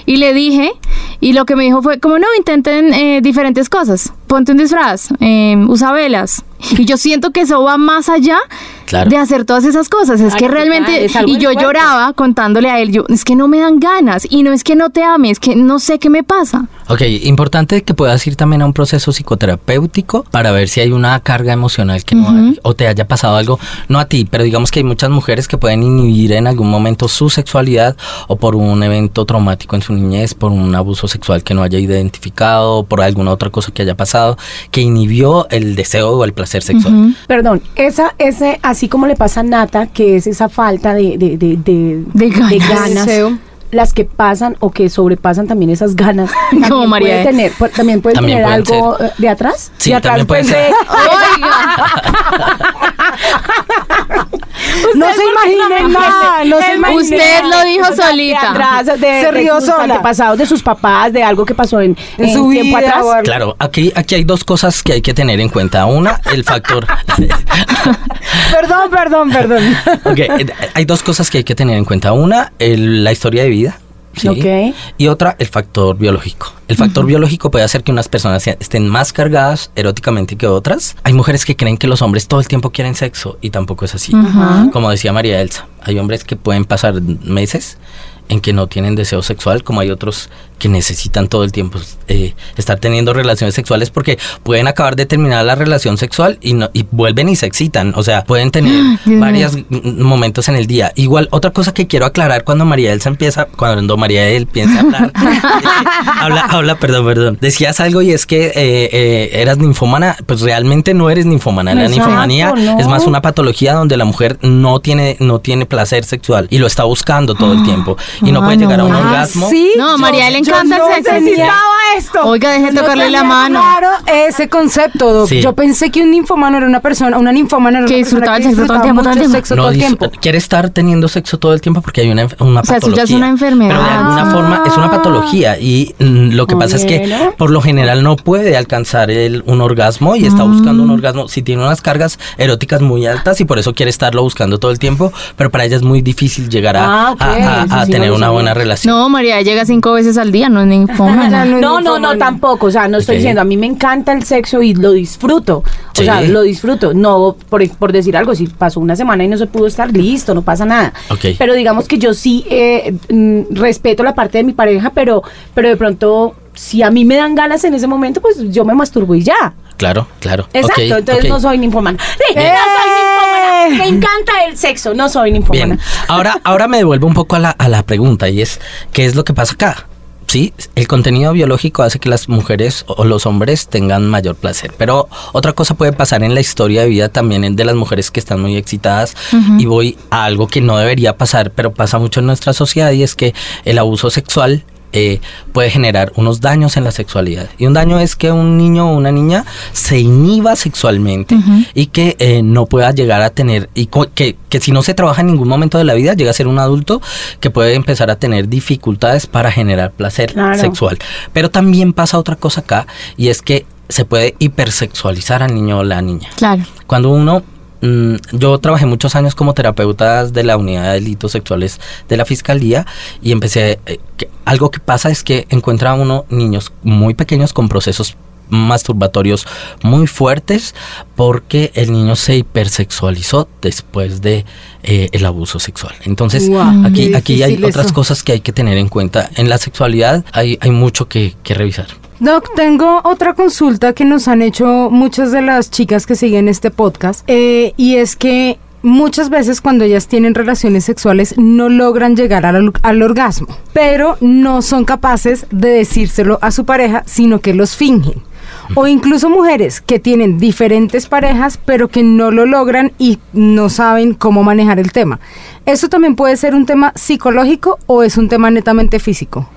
[SPEAKER 3] Y le dije, y lo que me dijo fue, como no, intenten eh, diferentes cosas. Ponte un disfraz, eh, usa velas. Y yo siento que eso va más allá
[SPEAKER 4] Claro.
[SPEAKER 3] de hacer todas esas cosas. Es
[SPEAKER 1] Claro,
[SPEAKER 3] que
[SPEAKER 1] total,
[SPEAKER 3] realmente,
[SPEAKER 1] es
[SPEAKER 3] y yo lloraba contándole a él, yo, es que no me dan ganas. Y no es que no te ame, es que no sé qué me pasa.
[SPEAKER 4] Ok, importante que puedas ir también a un proceso psicoterapéutico para ver si hay una carga emocional que no hay, o te haya pasado algo, no a ti, pero digamos que hay muchas mujeres que pueden inhibir en algún momento su sexualidad o por un evento traumático en su niñez, por un abuso sexual que no haya identificado, por alguna otra cosa que haya pasado, que inhibió el deseo o el placer sexual.
[SPEAKER 1] Perdón, esa, ese, así como le pasa a Nata, que es esa falta de, de, de, de,
[SPEAKER 3] De ganas.
[SPEAKER 2] Deseo.
[SPEAKER 1] las que pasan o que sobrepasan también esas ganas. *laughs* también
[SPEAKER 3] Como María
[SPEAKER 1] Puede
[SPEAKER 3] E.
[SPEAKER 1] tener, pu- también puede
[SPEAKER 4] También
[SPEAKER 1] tener
[SPEAKER 4] pueden
[SPEAKER 1] algo eh, de atrás.
[SPEAKER 4] Sí,
[SPEAKER 1] de atrás
[SPEAKER 4] también puede
[SPEAKER 1] pues,
[SPEAKER 4] ser. *laughs*
[SPEAKER 2] No se imaginen nada, no se imaginen.
[SPEAKER 3] Usted lo dijo solita.
[SPEAKER 1] atrás, de,
[SPEAKER 2] Se rió sola.
[SPEAKER 1] antepasados, de sus papás, de algo que pasó en,
[SPEAKER 2] En
[SPEAKER 1] en
[SPEAKER 2] su
[SPEAKER 1] tiempo
[SPEAKER 2] vida,
[SPEAKER 1] atrás.
[SPEAKER 4] Claro, aquí, aquí hay dos cosas que hay que tener en cuenta. Una, el factor... *laughs*
[SPEAKER 2] Perdón, perdón, perdón.
[SPEAKER 4] Ok, eh, hay dos cosas que hay que tener en cuenta. Una, el- la historia de vida. ¿Sí? Y otra, el factor biológico. El factor biológico puede hacer que unas personas estén más cargadas eróticamente que otras. Hay mujeres que creen que los hombres todo el tiempo quieren sexo y tampoco es así. Como decía María Elsa, hay hombres que pueden pasar meses en que no tienen deseo sexual, como hay otros que necesitan todo el tiempo eh, estar teniendo relaciones sexuales porque pueden acabar de terminar la relación sexual y, no, y vuelven y se excitan. O sea, pueden tener
[SPEAKER 3] Dios
[SPEAKER 4] varios momentos en el día. Igual, otra cosa que quiero aclarar cuando María Elsa empieza, cuando María El piensa hablar, *laughs* habla, habla, perdón, perdón. Decías algo y es que eh, eh, eras ninfómana, pues realmente no eres ninfómana. La ninfomanía
[SPEAKER 1] no.
[SPEAKER 4] es más una patología donde la mujer no tiene, no tiene placer sexual y lo está buscando todo el tiempo y no
[SPEAKER 3] Ah,
[SPEAKER 4] puede llegar a un orgasmo.
[SPEAKER 2] ¿Sí?
[SPEAKER 3] No, María le encanta
[SPEAKER 2] no
[SPEAKER 3] el sexo.
[SPEAKER 2] tenía-
[SPEAKER 1] esto.
[SPEAKER 3] Oiga, deje de tocarle la mano.
[SPEAKER 2] Claro, ese concepto, Doc.
[SPEAKER 4] Sí.
[SPEAKER 2] Yo pensé que un ninfomano era una persona, una ninfomana era
[SPEAKER 3] Que
[SPEAKER 2] una persona
[SPEAKER 3] disfrutaba el sexo todo el tiempo, todo el
[SPEAKER 2] mucho
[SPEAKER 3] tiempo.
[SPEAKER 2] sexo
[SPEAKER 4] No
[SPEAKER 2] todo el tiempo.
[SPEAKER 4] quiere estar teniendo sexo todo el tiempo porque hay una, una
[SPEAKER 3] O sea, eso
[SPEAKER 4] patología.
[SPEAKER 3] ya es una enfermedad.
[SPEAKER 4] Pero de alguna
[SPEAKER 2] Ah.
[SPEAKER 4] forma es una patología y mm, lo que pasa es que por lo general no puede alcanzar el, un orgasmo y está buscando un orgasmo. Si tiene unas cargas eróticas muy altas y por eso quiere estarlo buscando todo el tiempo, pero para ella es muy difícil llegar a,
[SPEAKER 1] Ah, ok,
[SPEAKER 4] a- a-
[SPEAKER 1] eso
[SPEAKER 4] a
[SPEAKER 1] sí no
[SPEAKER 4] tener una buena relación.
[SPEAKER 3] No, María llega cinco veces al día, no es ninfómana. *laughs*
[SPEAKER 2] No,
[SPEAKER 1] No, no, tampoco. O sea, no estoy diciendo, a mí me encanta el sexo y lo disfruto. O
[SPEAKER 4] Sí.
[SPEAKER 1] sea, lo disfruto. No, por, por decir algo, si pasó una semana y no se pudo estar listo, no pasa nada.
[SPEAKER 4] Ok.
[SPEAKER 1] Pero digamos que yo sí eh, mm, respeto la parte de mi pareja, pero, pero de pronto, si a mí me dan ganas en ese momento, pues yo me masturbo y ya.
[SPEAKER 4] Claro, claro.
[SPEAKER 1] Exacto,
[SPEAKER 4] Ok,
[SPEAKER 1] entonces no soy ninfomana. Sí,
[SPEAKER 2] ¡Eh!
[SPEAKER 1] no soy *laughs* Me encanta el sexo, no soy ninfómana.
[SPEAKER 4] Bien, ahora, *laughs* ahora me devuelvo un poco a la, a la pregunta y es, ¿qué es lo que pasa acá? Sí, el contenido biológico hace que las mujeres o los hombres tengan mayor placer, pero otra cosa puede pasar en la historia de vida también de las mujeres que están muy excitadas y voy a algo que no debería pasar, pero pasa mucho en nuestra sociedad y es que el abuso sexual eh, puede generar unos daños en la sexualidad. Y un daño es que un niño o una niña se inhiba sexualmente y que eh, no pueda llegar a tener, y que, que si no se trabaja en ningún momento de la vida, llega a ser un adulto que puede empezar a tener dificultades para generar placer
[SPEAKER 1] Claro.
[SPEAKER 4] sexual. Pero también pasa otra cosa acá y es que se puede hipersexualizar al niño o la niña.
[SPEAKER 3] Claro.
[SPEAKER 4] Cuando uno, mm, yo trabajé muchos años como terapeuta de la unidad de delitos sexuales de la fiscalía y empecé, eh, algo que pasa es que encuentra uno niños muy pequeños con procesos masturbatorios muy fuertes porque el niño se hipersexualizó después de eh, el abuso sexual. Entonces, aquí, hay otras cosas que hay que tener en cuenta. En la sexualidad hay, hay mucho que, que revisar.
[SPEAKER 2] Doc, tengo otra consulta que nos han hecho muchas de las chicas que siguen este podcast eh, y es que muchas veces cuando ellas tienen relaciones sexuales no logran llegar al, al orgasmo, pero no son capaces de decírselo a su pareja, sino que los fingen. O *laughs* incluso mujeres que tienen diferentes parejas, pero que no lo logran y no saben cómo manejar el tema. ¿Eso también puede ser un tema psicológico o es un tema netamente físico?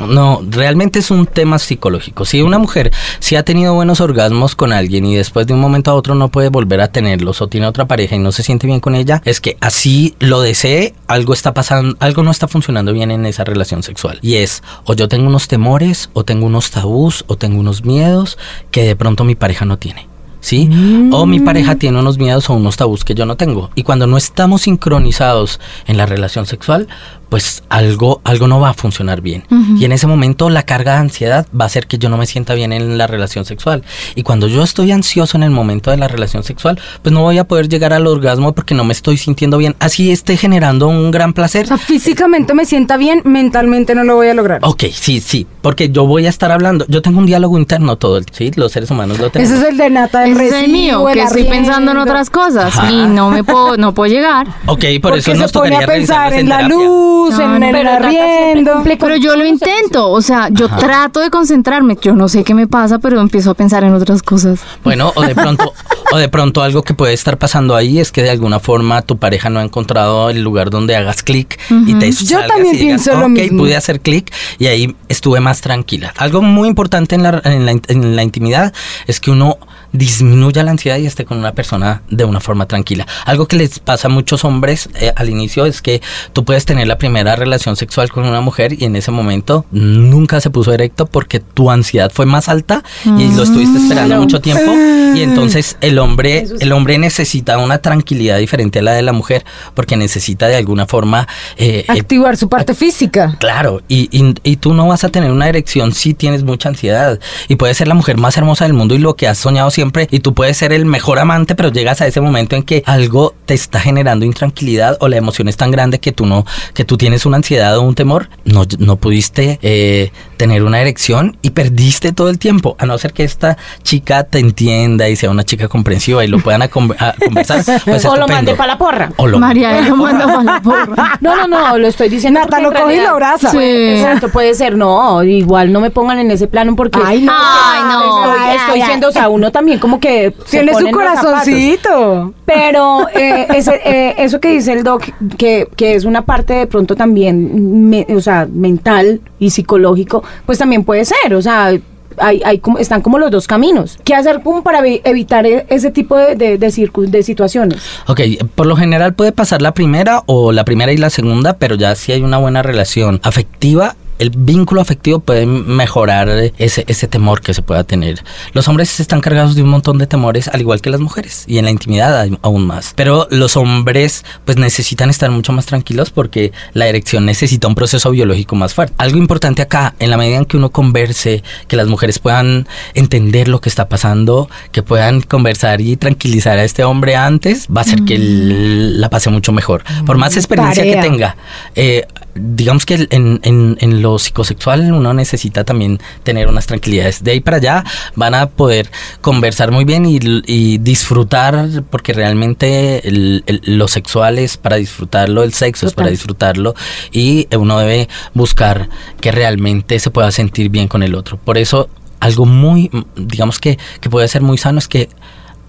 [SPEAKER 4] No, realmente es un tema psicológico. Si una mujer si ha tenido buenos orgasmos con alguien y después de un momento a otro no puede volver a tenerlos o tiene otra pareja y no se siente bien con ella, es que así lo desee, algo está pasando, algo no está funcionando bien en esa relación sexual. Y es, o yo tengo unos temores, o tengo unos tabús, o tengo unos miedos que de pronto mi pareja no tiene. ¿Sí? O mi pareja tiene unos miedos o unos tabús que yo no tengo. Y cuando no estamos sincronizados en la relación sexual, pues algo, algo no va a funcionar bien. Y en ese momento la carga de ansiedad va a hacer que yo no me sienta bien en la relación sexual. Y cuando yo estoy ansioso en el momento de la relación sexual, pues no voy a poder llegar al orgasmo porque no me estoy sintiendo bien. Así esté generando un gran placer.
[SPEAKER 2] O sea, físicamente me sienta bien, mentalmente no lo voy a lograr.
[SPEAKER 4] Ok, sí, sí, porque yo voy a estar hablando, yo tengo un diálogo interno todo, el- sí, los seres humanos lo tenemos.
[SPEAKER 2] Ese es el de Nata del
[SPEAKER 3] Ese es el mío,
[SPEAKER 2] el
[SPEAKER 3] que estoy pensando en otras cosas
[SPEAKER 4] Ajá.
[SPEAKER 3] y no me puedo, no puedo llegar.
[SPEAKER 4] Ok, por
[SPEAKER 2] Porque
[SPEAKER 4] eso
[SPEAKER 2] se pone a pensar
[SPEAKER 4] revisarlos
[SPEAKER 2] en la
[SPEAKER 4] terapia.
[SPEAKER 2] Luz,
[SPEAKER 3] No,
[SPEAKER 2] en
[SPEAKER 3] no,
[SPEAKER 2] el arriendo.
[SPEAKER 3] Pero yo lo intento, o sea, yo trato de concentrarme. Yo no sé qué me pasa, pero empiezo a pensar en otras cosas.
[SPEAKER 4] Bueno, o de pronto, *laughs* o de pronto algo que puede estar pasando ahí es que de alguna forma tu pareja no ha encontrado el lugar donde hagas clic y te
[SPEAKER 2] Yo también
[SPEAKER 4] y digas,
[SPEAKER 2] pienso lo
[SPEAKER 4] "Ok,
[SPEAKER 2] mismo".
[SPEAKER 4] pude hacer clic y ahí estuve más tranquila. Algo muy importante en la, en la, en la intimidad es que uno disminuya la ansiedad y esté con una persona de una forma tranquila. Algo que les pasa a muchos hombres eh, al inicio es que tú puedes tener la primera relación sexual con una mujer y en ese momento nunca se puso erecto porque tu ansiedad fue más alta y lo estuviste esperando
[SPEAKER 1] Claro.
[SPEAKER 4] mucho tiempo y entonces el hombre, el hombre necesita una tranquilidad diferente a la de la mujer, porque necesita de alguna forma eh, eh,
[SPEAKER 2] Activar su parte física.
[SPEAKER 4] Claro, y, y, y tú no vas a tener una erección si tienes mucha ansiedad. Y puedes ser la mujer más hermosa del mundo y lo que has soñado siempre. Y tú puedes ser el mejor amante, pero llegas a ese momento en que algo te está generando intranquilidad o la emoción es tan grande que tú no, que tú tienes una ansiedad o un temor. No, no pudiste eh, tener una erección y perdiste todo el tiempo. A no ser que esta chica te entienda y sea una chica comprensiva y lo puedan a con- a conversar. Pues *laughs*
[SPEAKER 1] o lo mande para la porra.
[SPEAKER 4] O lo
[SPEAKER 3] María lo manda para la porra. *laughs*
[SPEAKER 1] No, no, no, lo estoy diciendo.
[SPEAKER 2] Nata lo coge y lo abraza.
[SPEAKER 3] Sí.
[SPEAKER 1] Exacto, puede ser, no, igual no me pongan en ese plano porque
[SPEAKER 2] Ay, no.
[SPEAKER 3] Ay, no.
[SPEAKER 1] estoy,
[SPEAKER 2] Ay,
[SPEAKER 1] estoy
[SPEAKER 2] ay,
[SPEAKER 1] siendo, o sea, uno también como que
[SPEAKER 2] Tiene su corazoncito.
[SPEAKER 1] Pero eh, ese, eh, eso que dice el doc, que, que es una parte de pronto también, me- o sea, mental y psicológico, pues también puede ser, o sea, hay, hay están como los dos caminos. ¿Qué hacer para evi- evitar e- ese tipo de, de, de de situaciones?
[SPEAKER 4] Ok, por lo general puede pasar la primera o la primera y la segunda, pero ya si hay una buena relación afectiva, el vínculo afectivo puede mejorar ese, ese temor que se pueda tener. Los hombres están cargados de un montón de temores, al igual que las mujeres, y en la intimidad aún más. Pero los hombres pues necesitan estar mucho más tranquilos porque la erección necesita un proceso biológico más fuerte. Algo importante acá, en la medida en que uno converse, que las mujeres puedan entender lo que está pasando, que puedan conversar y tranquilizar a este hombre antes, va a hacer que él la pase mucho mejor. Por más experiencia
[SPEAKER 2] Tarea.
[SPEAKER 4] que tenga. Eh, digamos que en, en- en lo psicosexual uno necesita también tener unas tranquilidades. De ahí para allá van a poder conversar muy bien y, y disfrutar, porque realmente el- el- lo sexual es para disfrutarlo, el sexo es para disfrutarlo y uno debe buscar que realmente se pueda sentir bien con el otro. Por eso algo muy, digamos que, que puede ser muy sano es que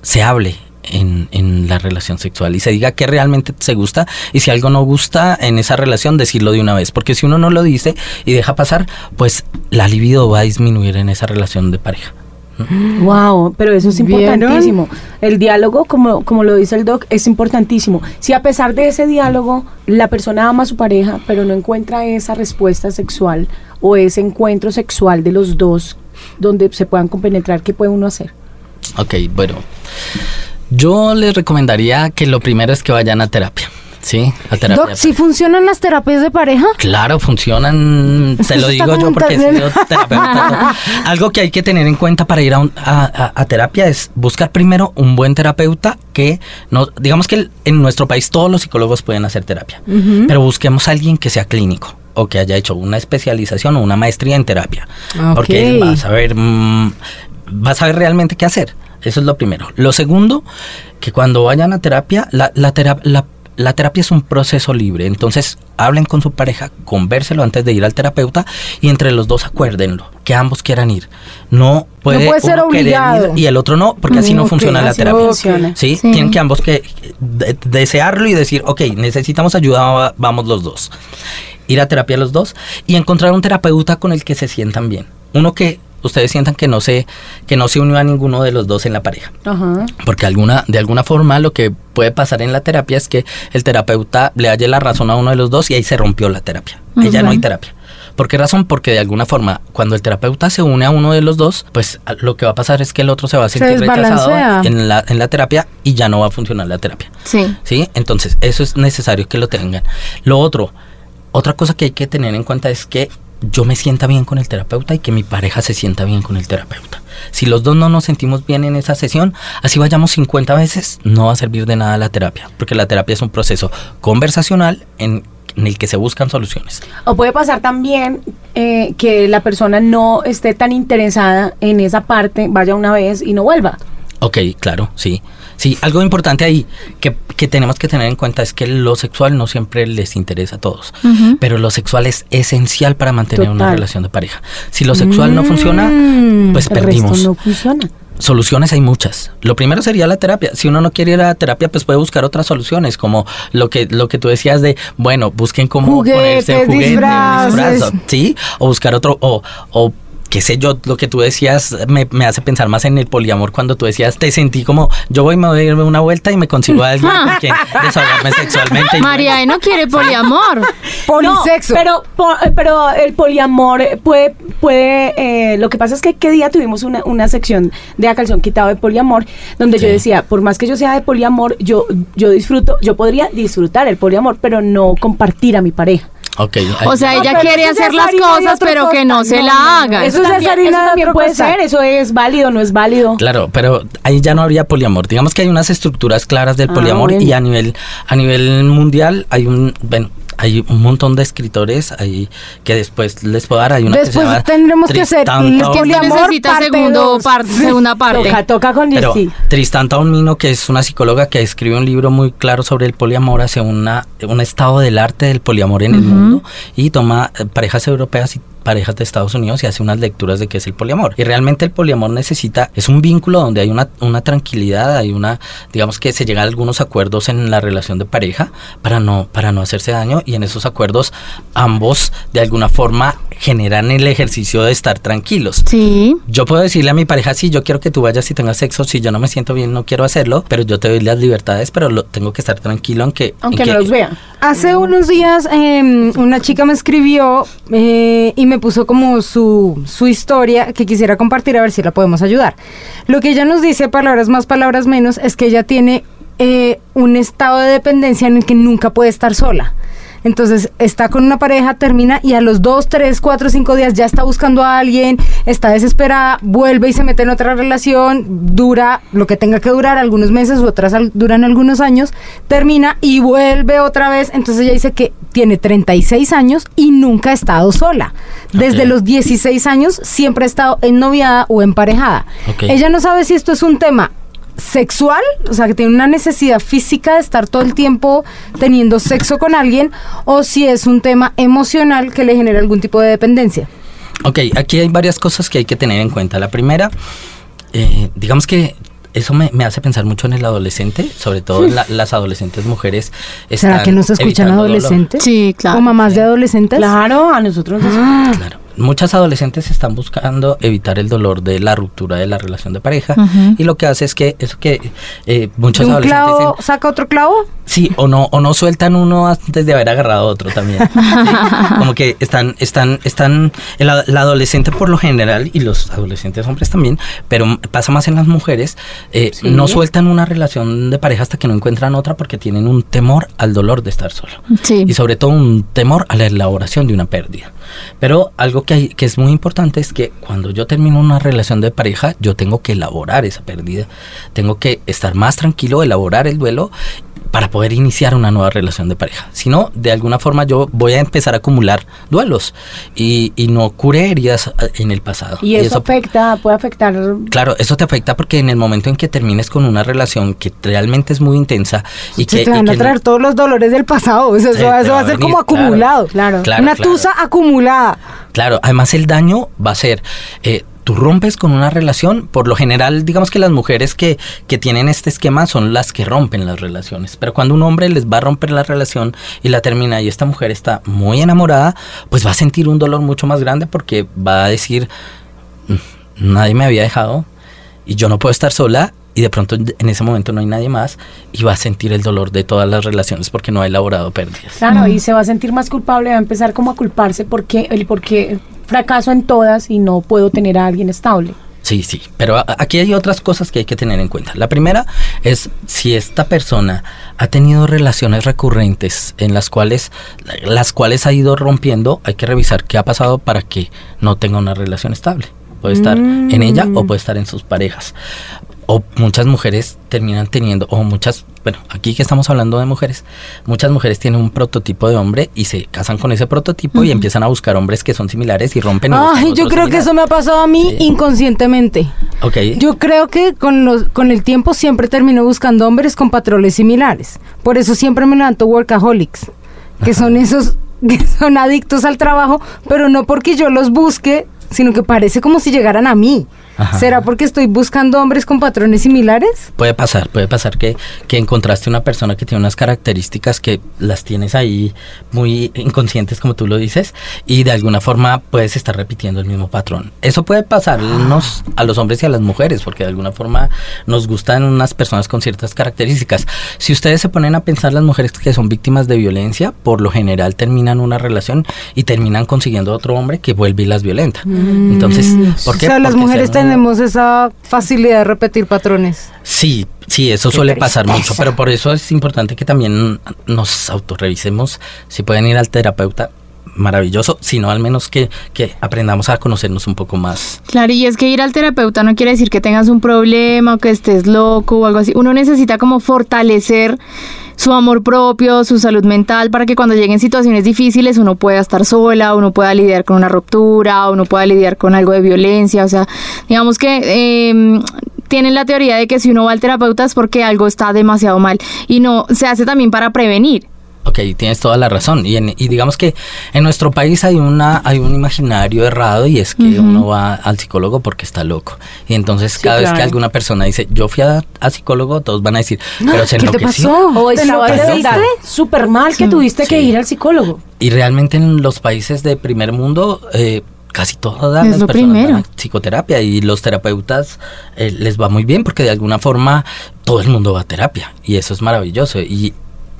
[SPEAKER 4] se hable en, en la relación sexual y se diga que realmente se gusta y si algo no gusta en esa relación decirlo de una vez porque si uno no lo dice y deja pasar pues la libido va a disminuir en esa relación de pareja
[SPEAKER 1] Wow, pero eso es
[SPEAKER 2] ¿Vieron?
[SPEAKER 1] importantísimo. El diálogo, como, como lo dice el doc, es importantísimo. Si a pesar de ese diálogo la persona ama a su pareja, pero no encuentra esa respuesta sexual o ese encuentro sexual de los dos donde se puedan compenetrar, ¿qué puede uno hacer?
[SPEAKER 4] ok bueno yo les recomendaría que lo primero es que vayan a terapia ¿sí? a terapia
[SPEAKER 2] Doc, ¿sí funcionan las terapias de pareja?
[SPEAKER 4] Claro, funcionan, te lo digo yo porque he sido terapeuta. *laughs* Algo que hay que tener en cuenta para ir a, un- a- a- a terapia es buscar primero un buen terapeuta que, no, digamos que en nuestro país todos los psicólogos pueden hacer terapia, pero busquemos a alguien que sea clínico o que haya hecho una especialización o una maestría en terapia, porque él va a saber, mm, va a saber realmente qué hacer. Eso es lo primero. Lo segundo, que cuando vayan a terapia, la, la, la- la terapia es un proceso libre. Entonces, hablen con su pareja, convérselo antes de ir al terapeuta y entre los dos acuérdenlo, que ambos quieran ir. No puede,
[SPEAKER 2] puede ser
[SPEAKER 4] uno
[SPEAKER 2] obligado.
[SPEAKER 4] ir y el otro no, porque así no funciona la
[SPEAKER 1] no
[SPEAKER 4] terapia.
[SPEAKER 1] funciona.
[SPEAKER 4] ¿Sí?
[SPEAKER 3] Sí.
[SPEAKER 4] Tienen que ambos que de- desearlo y decir, ok, necesitamos ayuda, va- vamos los dos. Ir a terapia los dos y encontrar un terapeuta con el que se sientan bien. Uno que ustedes sientan que no se, que no se unió a ninguno de los dos en la pareja.
[SPEAKER 1] Ajá.
[SPEAKER 4] Porque alguna, de alguna forma lo que puede pasar en la terapia es que el terapeuta le halle la razón a uno de los dos y ahí se rompió la terapia. Ahí ya no hay terapia. ¿Por qué razón? Porque de alguna forma, cuando el terapeuta se une a uno de los dos, pues lo que va a pasar es que el otro se va a sentir rechazado en la, en la terapia y ya no va a funcionar la terapia.
[SPEAKER 3] Sí.
[SPEAKER 4] ¿Sí? Entonces, eso es necesario que lo tengan. Lo otro, otra cosa que hay que tener en cuenta es que yo me sienta bien con el terapeuta y que mi pareja se sienta bien con el terapeuta. Si los dos no nos sentimos bien en esa sesión, así vayamos 50 veces, no va a servir de nada la terapia, porque la terapia es un proceso conversacional en, en el que se buscan soluciones.
[SPEAKER 1] O puede pasar también eh, que la persona no esté tan interesada en esa parte, vaya una vez y no vuelva.
[SPEAKER 4] Ok, claro, sí. Sí, algo importante ahí que, que tenemos que tener en cuenta es que lo sexual no siempre les interesa a todos, pero lo sexual es esencial para mantener una relación de pareja. Si lo sexual no funciona, pues
[SPEAKER 1] El
[SPEAKER 4] perdimos.
[SPEAKER 1] resto no funciona.
[SPEAKER 4] Soluciones hay muchas. Lo primero sería la terapia. Si uno no quiere ir a terapia, pues puede buscar otras soluciones, como lo que lo que tú decías de, bueno, busquen cómo
[SPEAKER 2] Juguetes,
[SPEAKER 4] ponerse un juguete, un ¿sí? O buscar otro o, o qué sé yo, lo que tú decías me, me hace pensar más en el poliamor cuando tú decías, te sentí como, yo voy, me voy a darme una vuelta y me consigo a alguien con quien *laughs* desahogarme sexualmente.
[SPEAKER 3] María no quiere *laughs* poliamor.
[SPEAKER 2] Polisexo.
[SPEAKER 1] No, pero, po- pero el poliamor puede, puede eh, lo que pasa es que qué día tuvimos una, una sección de a calzón quitado de poliamor, donde yo decía, por más que yo sea de poliamor, yo, yo disfruto, yo podría disfrutar el poliamor, pero no compartir a mi pareja.
[SPEAKER 3] O sea,
[SPEAKER 2] No,
[SPEAKER 3] ella
[SPEAKER 2] pero
[SPEAKER 3] quiere hacer las cosas, pero que no se
[SPEAKER 2] No,
[SPEAKER 3] la
[SPEAKER 2] no, no.
[SPEAKER 3] haga.
[SPEAKER 2] Eso es
[SPEAKER 1] también, eso puede ser, eso es válido, no es válido.
[SPEAKER 4] Claro, pero ahí ya no habría poliamor. Digamos que hay unas estructuras claras del
[SPEAKER 1] Ah,
[SPEAKER 4] poliamor
[SPEAKER 1] bueno.
[SPEAKER 4] y a nivel a nivel mundial hay un bueno, hay un montón de escritores ahí que después les puedo dar. Hay una que se
[SPEAKER 2] Después
[SPEAKER 4] llama
[SPEAKER 2] tendremos que hacer
[SPEAKER 4] Tristan
[SPEAKER 2] el.
[SPEAKER 3] Que
[SPEAKER 2] Poliamor,
[SPEAKER 3] necesita
[SPEAKER 2] parte
[SPEAKER 3] segundo
[SPEAKER 2] dos.
[SPEAKER 3] parte, segunda parte.
[SPEAKER 1] Toca, toca con
[SPEAKER 4] Pero
[SPEAKER 1] sí.
[SPEAKER 4] Tristan Taormino, que es una psicóloga que escribe un libro muy claro sobre el poliamor, hace una, un estado del arte del poliamor en el mundo y toma eh, parejas europeas y parejas de Estados Unidos y hace unas lecturas de qué es el poliamor. Y realmente el poliamor necesita, es un vínculo donde hay una, una tranquilidad, hay una, digamos que se llega a algunos acuerdos en la relación de pareja para no, para no hacerse daño y en esos acuerdos ambos de alguna forma generan el ejercicio de estar tranquilos.
[SPEAKER 3] Sí.
[SPEAKER 4] Yo puedo decirle a mi pareja, sí, yo quiero que tú vayas y tengas sexo, si yo no me siento bien, no quiero hacerlo, pero yo te doy las libertades, pero lo, tengo que estar tranquilo aunque...
[SPEAKER 1] Aunque
[SPEAKER 4] en
[SPEAKER 1] no
[SPEAKER 4] que-
[SPEAKER 1] los vean.
[SPEAKER 2] Hace unos días eh, una chica me escribió eh, y me puso como su, su historia que quisiera compartir a ver si la podemos ayudar. Lo que ella nos dice, palabras más, palabras menos, es que ella tiene eh, un estado de dependencia en el que nunca puede estar sola. Entonces está con una pareja, termina y a los dos, tres, cuatro, cinco días ya está buscando a alguien, está desesperada, vuelve y se mete en otra relación, dura lo que tenga que durar, algunos meses, otras al- duran algunos años, termina y vuelve otra vez. Entonces ella dice que tiene 36 años y nunca ha estado sola. Desde los 16 años siempre ha estado ennoviada o emparejada.
[SPEAKER 4] Ok.
[SPEAKER 2] Ella no sabe si esto es un tema sexual, o sea, que tiene una necesidad física de estar todo el tiempo teniendo sexo con alguien, o si es un tema emocional que le genera algún tipo de dependencia.
[SPEAKER 4] Ok, aquí hay varias cosas que hay que tener en cuenta. La primera, eh, digamos que eso me, me hace pensar mucho en el adolescente, sobre todo en la- *laughs* las adolescentes mujeres.
[SPEAKER 2] ¿Será que nos escuchan
[SPEAKER 4] dolor.
[SPEAKER 2] adolescentes?
[SPEAKER 3] Sí, claro.
[SPEAKER 2] ¿O mamás de adolescentes?
[SPEAKER 1] Claro, a nosotros nos-
[SPEAKER 2] Ah,
[SPEAKER 4] Claro. Muchas adolescentes están buscando evitar el dolor de la ruptura de la relación de pareja y lo que hace es que eso que eh,
[SPEAKER 2] ¿De
[SPEAKER 4] muchos
[SPEAKER 2] un
[SPEAKER 4] adolescentes
[SPEAKER 2] clavo saca otro clavo?
[SPEAKER 4] Sí, o no, o no sueltan uno antes de haber agarrado otro también. Sí, *laughs* Como que están, están, están, el la adolescente por lo general, y los adolescentes hombres también, pero pasa más en las mujeres, eh,
[SPEAKER 1] Sí.
[SPEAKER 4] no sueltan una relación de pareja hasta que no encuentran otra porque tienen un temor al dolor de estar solo.
[SPEAKER 3] Sí.
[SPEAKER 4] Y sobre todo un temor a la elaboración de una pérdida. Pero algo que, hay, que es muy importante es que cuando yo termino una relación de pareja, yo tengo que elaborar esa pérdida. Tengo que estar más tranquilo, elaborar el duelo para poder iniciar una nueva relación de pareja. Si no, de alguna forma yo voy a empezar a acumular duelos y, y no curé heridas eh, en el pasado.
[SPEAKER 1] Y eso afecta, puede afectar.
[SPEAKER 4] Claro, eso te afecta porque en el momento en que termines con una relación que realmente es muy intensa y
[SPEAKER 2] Se
[SPEAKER 4] que...
[SPEAKER 2] te
[SPEAKER 4] y
[SPEAKER 2] van a
[SPEAKER 4] que no-
[SPEAKER 2] traer todos los dolores del pasado. Eso, eso eso
[SPEAKER 4] va
[SPEAKER 2] va
[SPEAKER 4] a
[SPEAKER 2] a ser
[SPEAKER 4] venir,
[SPEAKER 2] como
[SPEAKER 4] claro.
[SPEAKER 2] acumulado.
[SPEAKER 1] Claro.
[SPEAKER 4] Claro,
[SPEAKER 2] Una
[SPEAKER 4] claro.
[SPEAKER 2] tusa acumulada.
[SPEAKER 4] Claro, además el daño va a ser, eh, tú rompes con una relación, por lo general, digamos que las mujeres que, que tienen este esquema son las que rompen las relaciones, pero cuando un hombre les va a romper la relación y la termina y esta mujer está muy enamorada, pues va a sentir un dolor mucho más grande porque va a decir, "Mm, nadie me había dejado y yo no puedo estar sola. Y de pronto en ese momento no hay nadie más y va a sentir el dolor de todas las relaciones porque no ha elaborado pérdidas.
[SPEAKER 1] Claro, y se va a sentir más culpable, va a empezar como a culparse porque el porque fracaso en todas y no puedo tener a alguien estable.
[SPEAKER 4] Sí, sí, pero aquí hay otras cosas que hay que tener en cuenta. La primera es si esta persona ha tenido relaciones recurrentes en las cuales las cuales ha ido rompiendo, hay que revisar qué ha pasado para que no tenga una relación estable. Puede estar en ella o puede estar en sus parejas. O muchas mujeres terminan teniendo, o muchas, bueno, aquí que estamos hablando de mujeres, muchas mujeres tienen un prototipo de hombre y se casan con ese prototipo y empiezan a buscar hombres que son similares y rompen.
[SPEAKER 2] Ay, yo creo que eso me ha pasado a mí
[SPEAKER 4] Sí.
[SPEAKER 2] inconscientemente.
[SPEAKER 4] Ok.
[SPEAKER 2] Yo creo que con, los, con el tiempo siempre termino buscando hombres con patrones similares. Por eso siempre me levanto workaholics, que son esos *laughs* que son adictos al trabajo, pero no porque yo los busque, sino que parece como si llegaran a mí.
[SPEAKER 4] Ajá.
[SPEAKER 2] ¿Será porque estoy buscando hombres con patrones similares?
[SPEAKER 4] Puede pasar, puede pasar que, que encontraste una persona que tiene unas características que las tienes ahí muy inconscientes, como tú lo dices, y de alguna forma puedes estar repitiendo el mismo patrón. Eso puede pasarnos a los hombres y a las mujeres, porque de alguna forma nos gustan unas personas con ciertas características. Si ustedes se ponen a pensar, las mujeres que son víctimas de violencia, por lo general terminan una relación y terminan consiguiendo otro hombre que vuelve y las violenta. Entonces, ¿por qué?
[SPEAKER 2] O sea, las
[SPEAKER 4] Porque
[SPEAKER 2] mujeres
[SPEAKER 4] han-
[SPEAKER 2] tenemos esa facilidad de repetir patrones.
[SPEAKER 4] Sí, sí, eso suele pasar mucho, pero por eso es importante que también nos autorrevisemos. Si pueden ir al terapeuta, maravilloso, sino al menos que, que aprendamos a conocernos un poco más.
[SPEAKER 3] Claro, y es que ir al terapeuta no quiere decir que tengas un problema o que estés loco o algo así. Uno necesita como fortalecer su amor propio, su salud mental, para que cuando lleguen situaciones difíciles uno pueda estar sola, uno pueda lidiar con una ruptura, uno pueda lidiar con algo de violencia. O sea, digamos que eh, tienen la teoría de que si uno va al terapeuta es porque algo está demasiado mal. Y no, se hace también para prevenir.
[SPEAKER 4] Ok, tienes toda la razón. Y, en- y digamos que en nuestro país hay una hay un imaginario errado y es que uno va al psicólogo porque está loco. Y entonces
[SPEAKER 1] Sí,
[SPEAKER 4] cada vez que alguna persona dice, yo fui a, a psicólogo, todos van a decir, pero se
[SPEAKER 2] ¿Qué te
[SPEAKER 4] enloqueció.
[SPEAKER 2] pasó?
[SPEAKER 1] O verdad súper mal que tuviste que
[SPEAKER 4] Sí.
[SPEAKER 1] ir al psicólogo.
[SPEAKER 4] Y realmente en los países de primer mundo, eh, casi todas
[SPEAKER 3] Es
[SPEAKER 4] las personas
[SPEAKER 3] primero.
[SPEAKER 4] van a psicoterapia y los terapeutas eh, les va muy bien porque de alguna forma todo el mundo va a terapia y eso es maravilloso y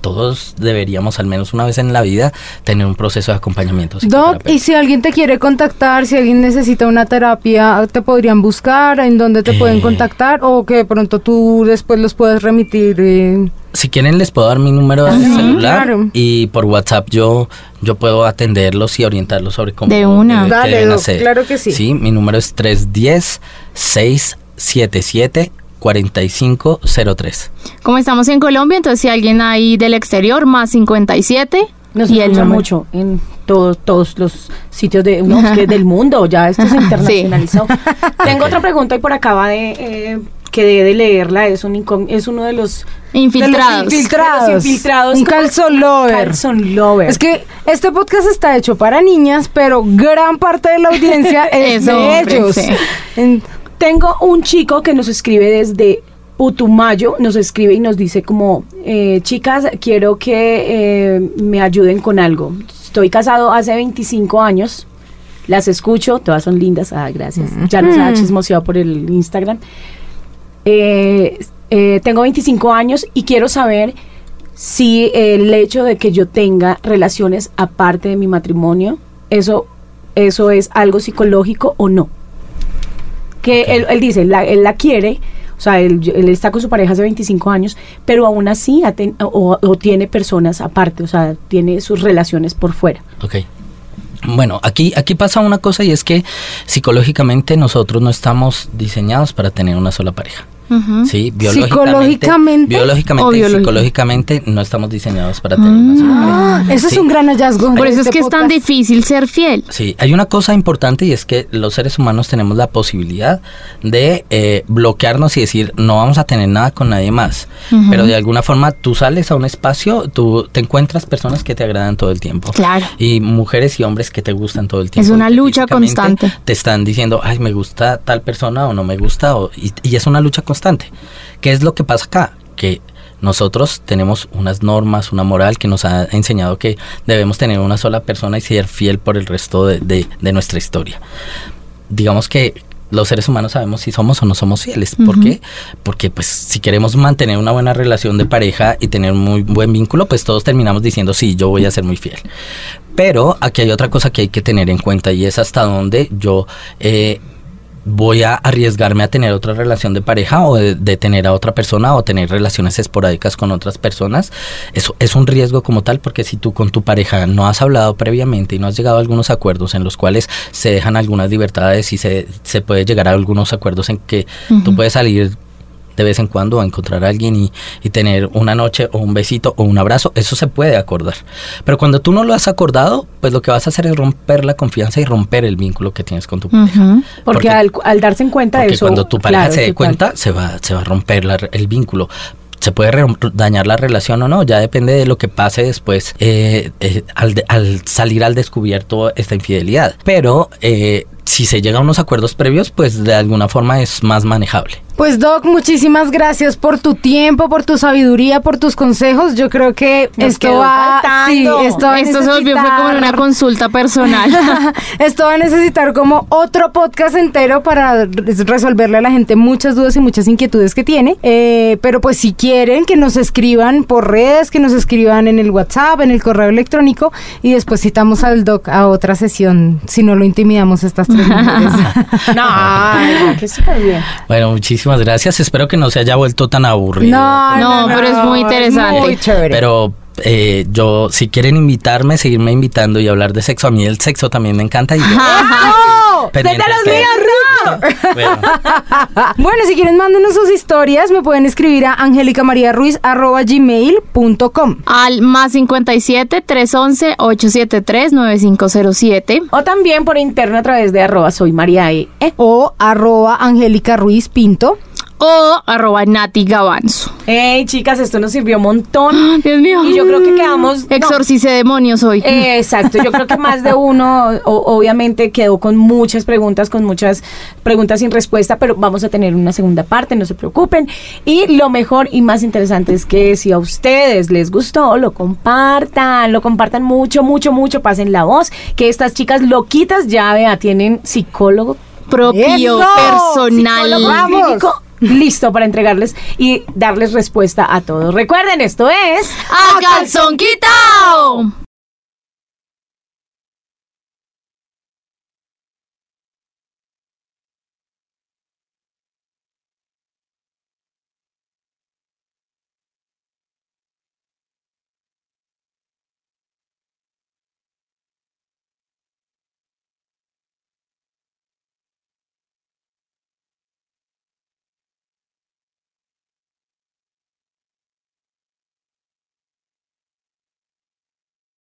[SPEAKER 4] todos deberíamos al menos una vez en la vida tener un proceso de acompañamiento
[SPEAKER 2] Doc, y si alguien te quiere contactar, si alguien necesita una terapia, ¿te podrían buscar? ¿En dónde te pueden
[SPEAKER 4] Eh.
[SPEAKER 2] contactar? ¿O que de pronto tú después los puedes remitir? eh?
[SPEAKER 4] Si quieren les puedo dar mi número de
[SPEAKER 2] Ajá,
[SPEAKER 4] celular
[SPEAKER 2] claro.
[SPEAKER 4] y por WhatsApp yo yo puedo atenderlos y orientarlos sobre cómo
[SPEAKER 3] De una.
[SPEAKER 4] debe-
[SPEAKER 2] Dale,
[SPEAKER 4] deben
[SPEAKER 2] Doc,
[SPEAKER 4] hacer.
[SPEAKER 2] claro que sí.
[SPEAKER 4] Sí, mi número es 310 677 4503.
[SPEAKER 3] Como estamos en Colombia, entonces si alguien ahí del exterior, más 57
[SPEAKER 1] Nos
[SPEAKER 3] y
[SPEAKER 1] mucho en todos todos los sitios de, no, es que del *laughs* mundo, ya esto se internacionalizó. *laughs* Tengo otra pregunta y por acá va de eh, que debe de leerla, es un es uno de los
[SPEAKER 3] Infiltrados.
[SPEAKER 2] De los infiltrados.
[SPEAKER 1] De los infiltrados.
[SPEAKER 2] Un calzón lover.
[SPEAKER 1] calzón lover.
[SPEAKER 2] Es que este podcast está hecho para niñas, pero gran parte de la audiencia es *laughs*
[SPEAKER 3] Es
[SPEAKER 2] de
[SPEAKER 3] hombre,
[SPEAKER 2] ellos.
[SPEAKER 3] sí.
[SPEAKER 2] En-
[SPEAKER 1] Tengo un chico que nos escribe desde Putumayo, nos escribe y nos dice como, eh, chicas, quiero que eh, me ayuden con algo. Estoy casado hace 25 años, las escucho, todas son lindas, ah, gracias. Ya nos ha chismoseado por el Instagram. Eh, eh, tengo 25 años y quiero saber si el hecho de que yo tenga relaciones aparte de mi matrimonio, eso, eso es algo psicológico o no que él, él dice, la- él la quiere, o sea, él, él está con su pareja hace 25 años, pero aún así o tiene personas aparte, o sea, tiene sus relaciones por fuera.
[SPEAKER 4] Ok. Bueno, aquí, aquí pasa una cosa y es que psicológicamente nosotros no estamos diseñados para tener una sola pareja.
[SPEAKER 3] Ujú.
[SPEAKER 4] Sí,
[SPEAKER 2] ¿Psicológicamente?
[SPEAKER 4] biológicamente,
[SPEAKER 3] ¿O
[SPEAKER 4] y psicológicamente no estamos diseñados para tener una sola
[SPEAKER 2] Ah, eso
[SPEAKER 4] Sí.
[SPEAKER 2] es un gran hallazgo.
[SPEAKER 3] Por eso es que es tan difícil ser fiel.
[SPEAKER 4] Sí, hay una cosa importante y es que los seres humanos tenemos la posibilidad de eh, bloquearnos y decir no vamos a tener nada con nadie más.
[SPEAKER 3] Ujú.
[SPEAKER 4] Pero de alguna forma tú sales a un espacio, tú te encuentras personas que te agradan todo el tiempo.
[SPEAKER 3] Claro.
[SPEAKER 4] Y mujeres y hombres que te gustan todo el tiempo.
[SPEAKER 3] Es una lucha constante.
[SPEAKER 4] Te están diciendo, ay, me gusta tal persona o no me gusta. o- y, y es una lucha constante. ¿Qué es lo que pasa acá? Que nosotros tenemos unas normas, una moral que nos ha enseñado que debemos tener una sola persona y ser fiel por el resto de, de- de nuestra historia. Digamos que los seres humanos sabemos si somos o no somos fieles. ¿Por qué? Porque pues si queremos mantener una buena relación de pareja y tener un muy buen vínculo, pues todos terminamos diciendo, sí, yo voy a ser muy fiel. Pero aquí hay otra cosa que hay que tener en cuenta y es hasta dónde yo eh, voy a arriesgarme a tener otra relación de pareja o de, de tener a otra persona o tener relaciones esporádicas con otras personas. Eso es un riesgo como tal porque si tú con tu pareja no has hablado previamente y no has llegado a algunos acuerdos en los cuales se dejan algunas libertades y se, se puede llegar a algunos acuerdos en que tú puedes salir de vez en cuando a encontrar a alguien y, y tener una noche o un besito o un abrazo, eso se puede acordar. Pero cuando tú no lo has acordado, pues lo que vas a hacer es romper la confianza y romper el vínculo que tienes con tu pareja.
[SPEAKER 1] Porque,
[SPEAKER 4] Porque-
[SPEAKER 1] al, al darse en cuenta de eso...
[SPEAKER 4] cuando tu pareja
[SPEAKER 1] claro,
[SPEAKER 4] se dé cuenta, se va, se va a romper la- el vínculo. Se puede dañar la relación o no, ya depende de lo que pase después eh, eh, al, de- al salir al descubierto esta infidelidad. Pero eh, si se llega a unos acuerdos previos, pues de alguna forma es más manejable.
[SPEAKER 2] Pues Doc, muchísimas gracias por tu tiempo, por tu sabiduría, por tus consejos. Yo creo que
[SPEAKER 1] Nos
[SPEAKER 2] esto va, sí, esto va a
[SPEAKER 3] Esto se volvió fue como una consulta personal. *laughs*
[SPEAKER 2] Esto va a necesitar como otro podcast entero para res- resolverle a la gente muchas dudas y muchas inquietudes que tiene. Eh, pero pues si quieren que nos escriban por redes, que nos escriban en el WhatsApp, en el correo electrónico y después citamos al doc a otra sesión si no lo intimidamos estas tres mujeres. *laughs* *laughs*
[SPEAKER 1] No, que súper bien.
[SPEAKER 4] Bueno, muchísimas gracias. Espero que no se haya vuelto tan aburrido.
[SPEAKER 3] No, pero es muy interesante.
[SPEAKER 2] muy chévere.
[SPEAKER 4] Pero eh, yo, si quieren invitarme, seguirme invitando y hablar de sexo, a mí el sexo también me encanta. Y yo-
[SPEAKER 2] ¡Oh!
[SPEAKER 4] Pendientes
[SPEAKER 1] ¡Desde los míos,
[SPEAKER 4] Bueno, *laughs*
[SPEAKER 2] Bueno, si quieren, mándenos sus historias. Me pueden escribir a angelicamariaruiz.gmail.com.
[SPEAKER 3] Al más 57 311 873 9507.
[SPEAKER 1] O también por interno a través de arroba soy María E. Eh,
[SPEAKER 2] O arroba Angélica Ruiz Pinto.
[SPEAKER 3] O arroba Nati Gavanzo.
[SPEAKER 1] Hey, chicas, esto nos sirvió un montón. *gasps*
[SPEAKER 3] Dios mío.
[SPEAKER 1] Y yo creo que quedamos. no,
[SPEAKER 3] Exorcice demonios hoy.
[SPEAKER 1] eh, exacto, yo creo que más de uno o- obviamente quedó con muchas preguntas, con muchas preguntas sin respuesta, pero vamos a tener una segunda parte, no se preocupen. Y lo mejor y más interesante es que si a ustedes les gustó, lo compartan, lo compartan mucho, mucho, mucho, pasen la voz, que estas chicas loquitas ya vea, tienen psicólogo
[SPEAKER 3] propio,
[SPEAKER 2] ¡Eso!
[SPEAKER 3] personal.
[SPEAKER 1] psicólogo
[SPEAKER 2] Vamos.
[SPEAKER 1] clínico *laughs* listo para entregarles y darles respuesta a todos. Recuerden, esto es...
[SPEAKER 3] ¡A calzón!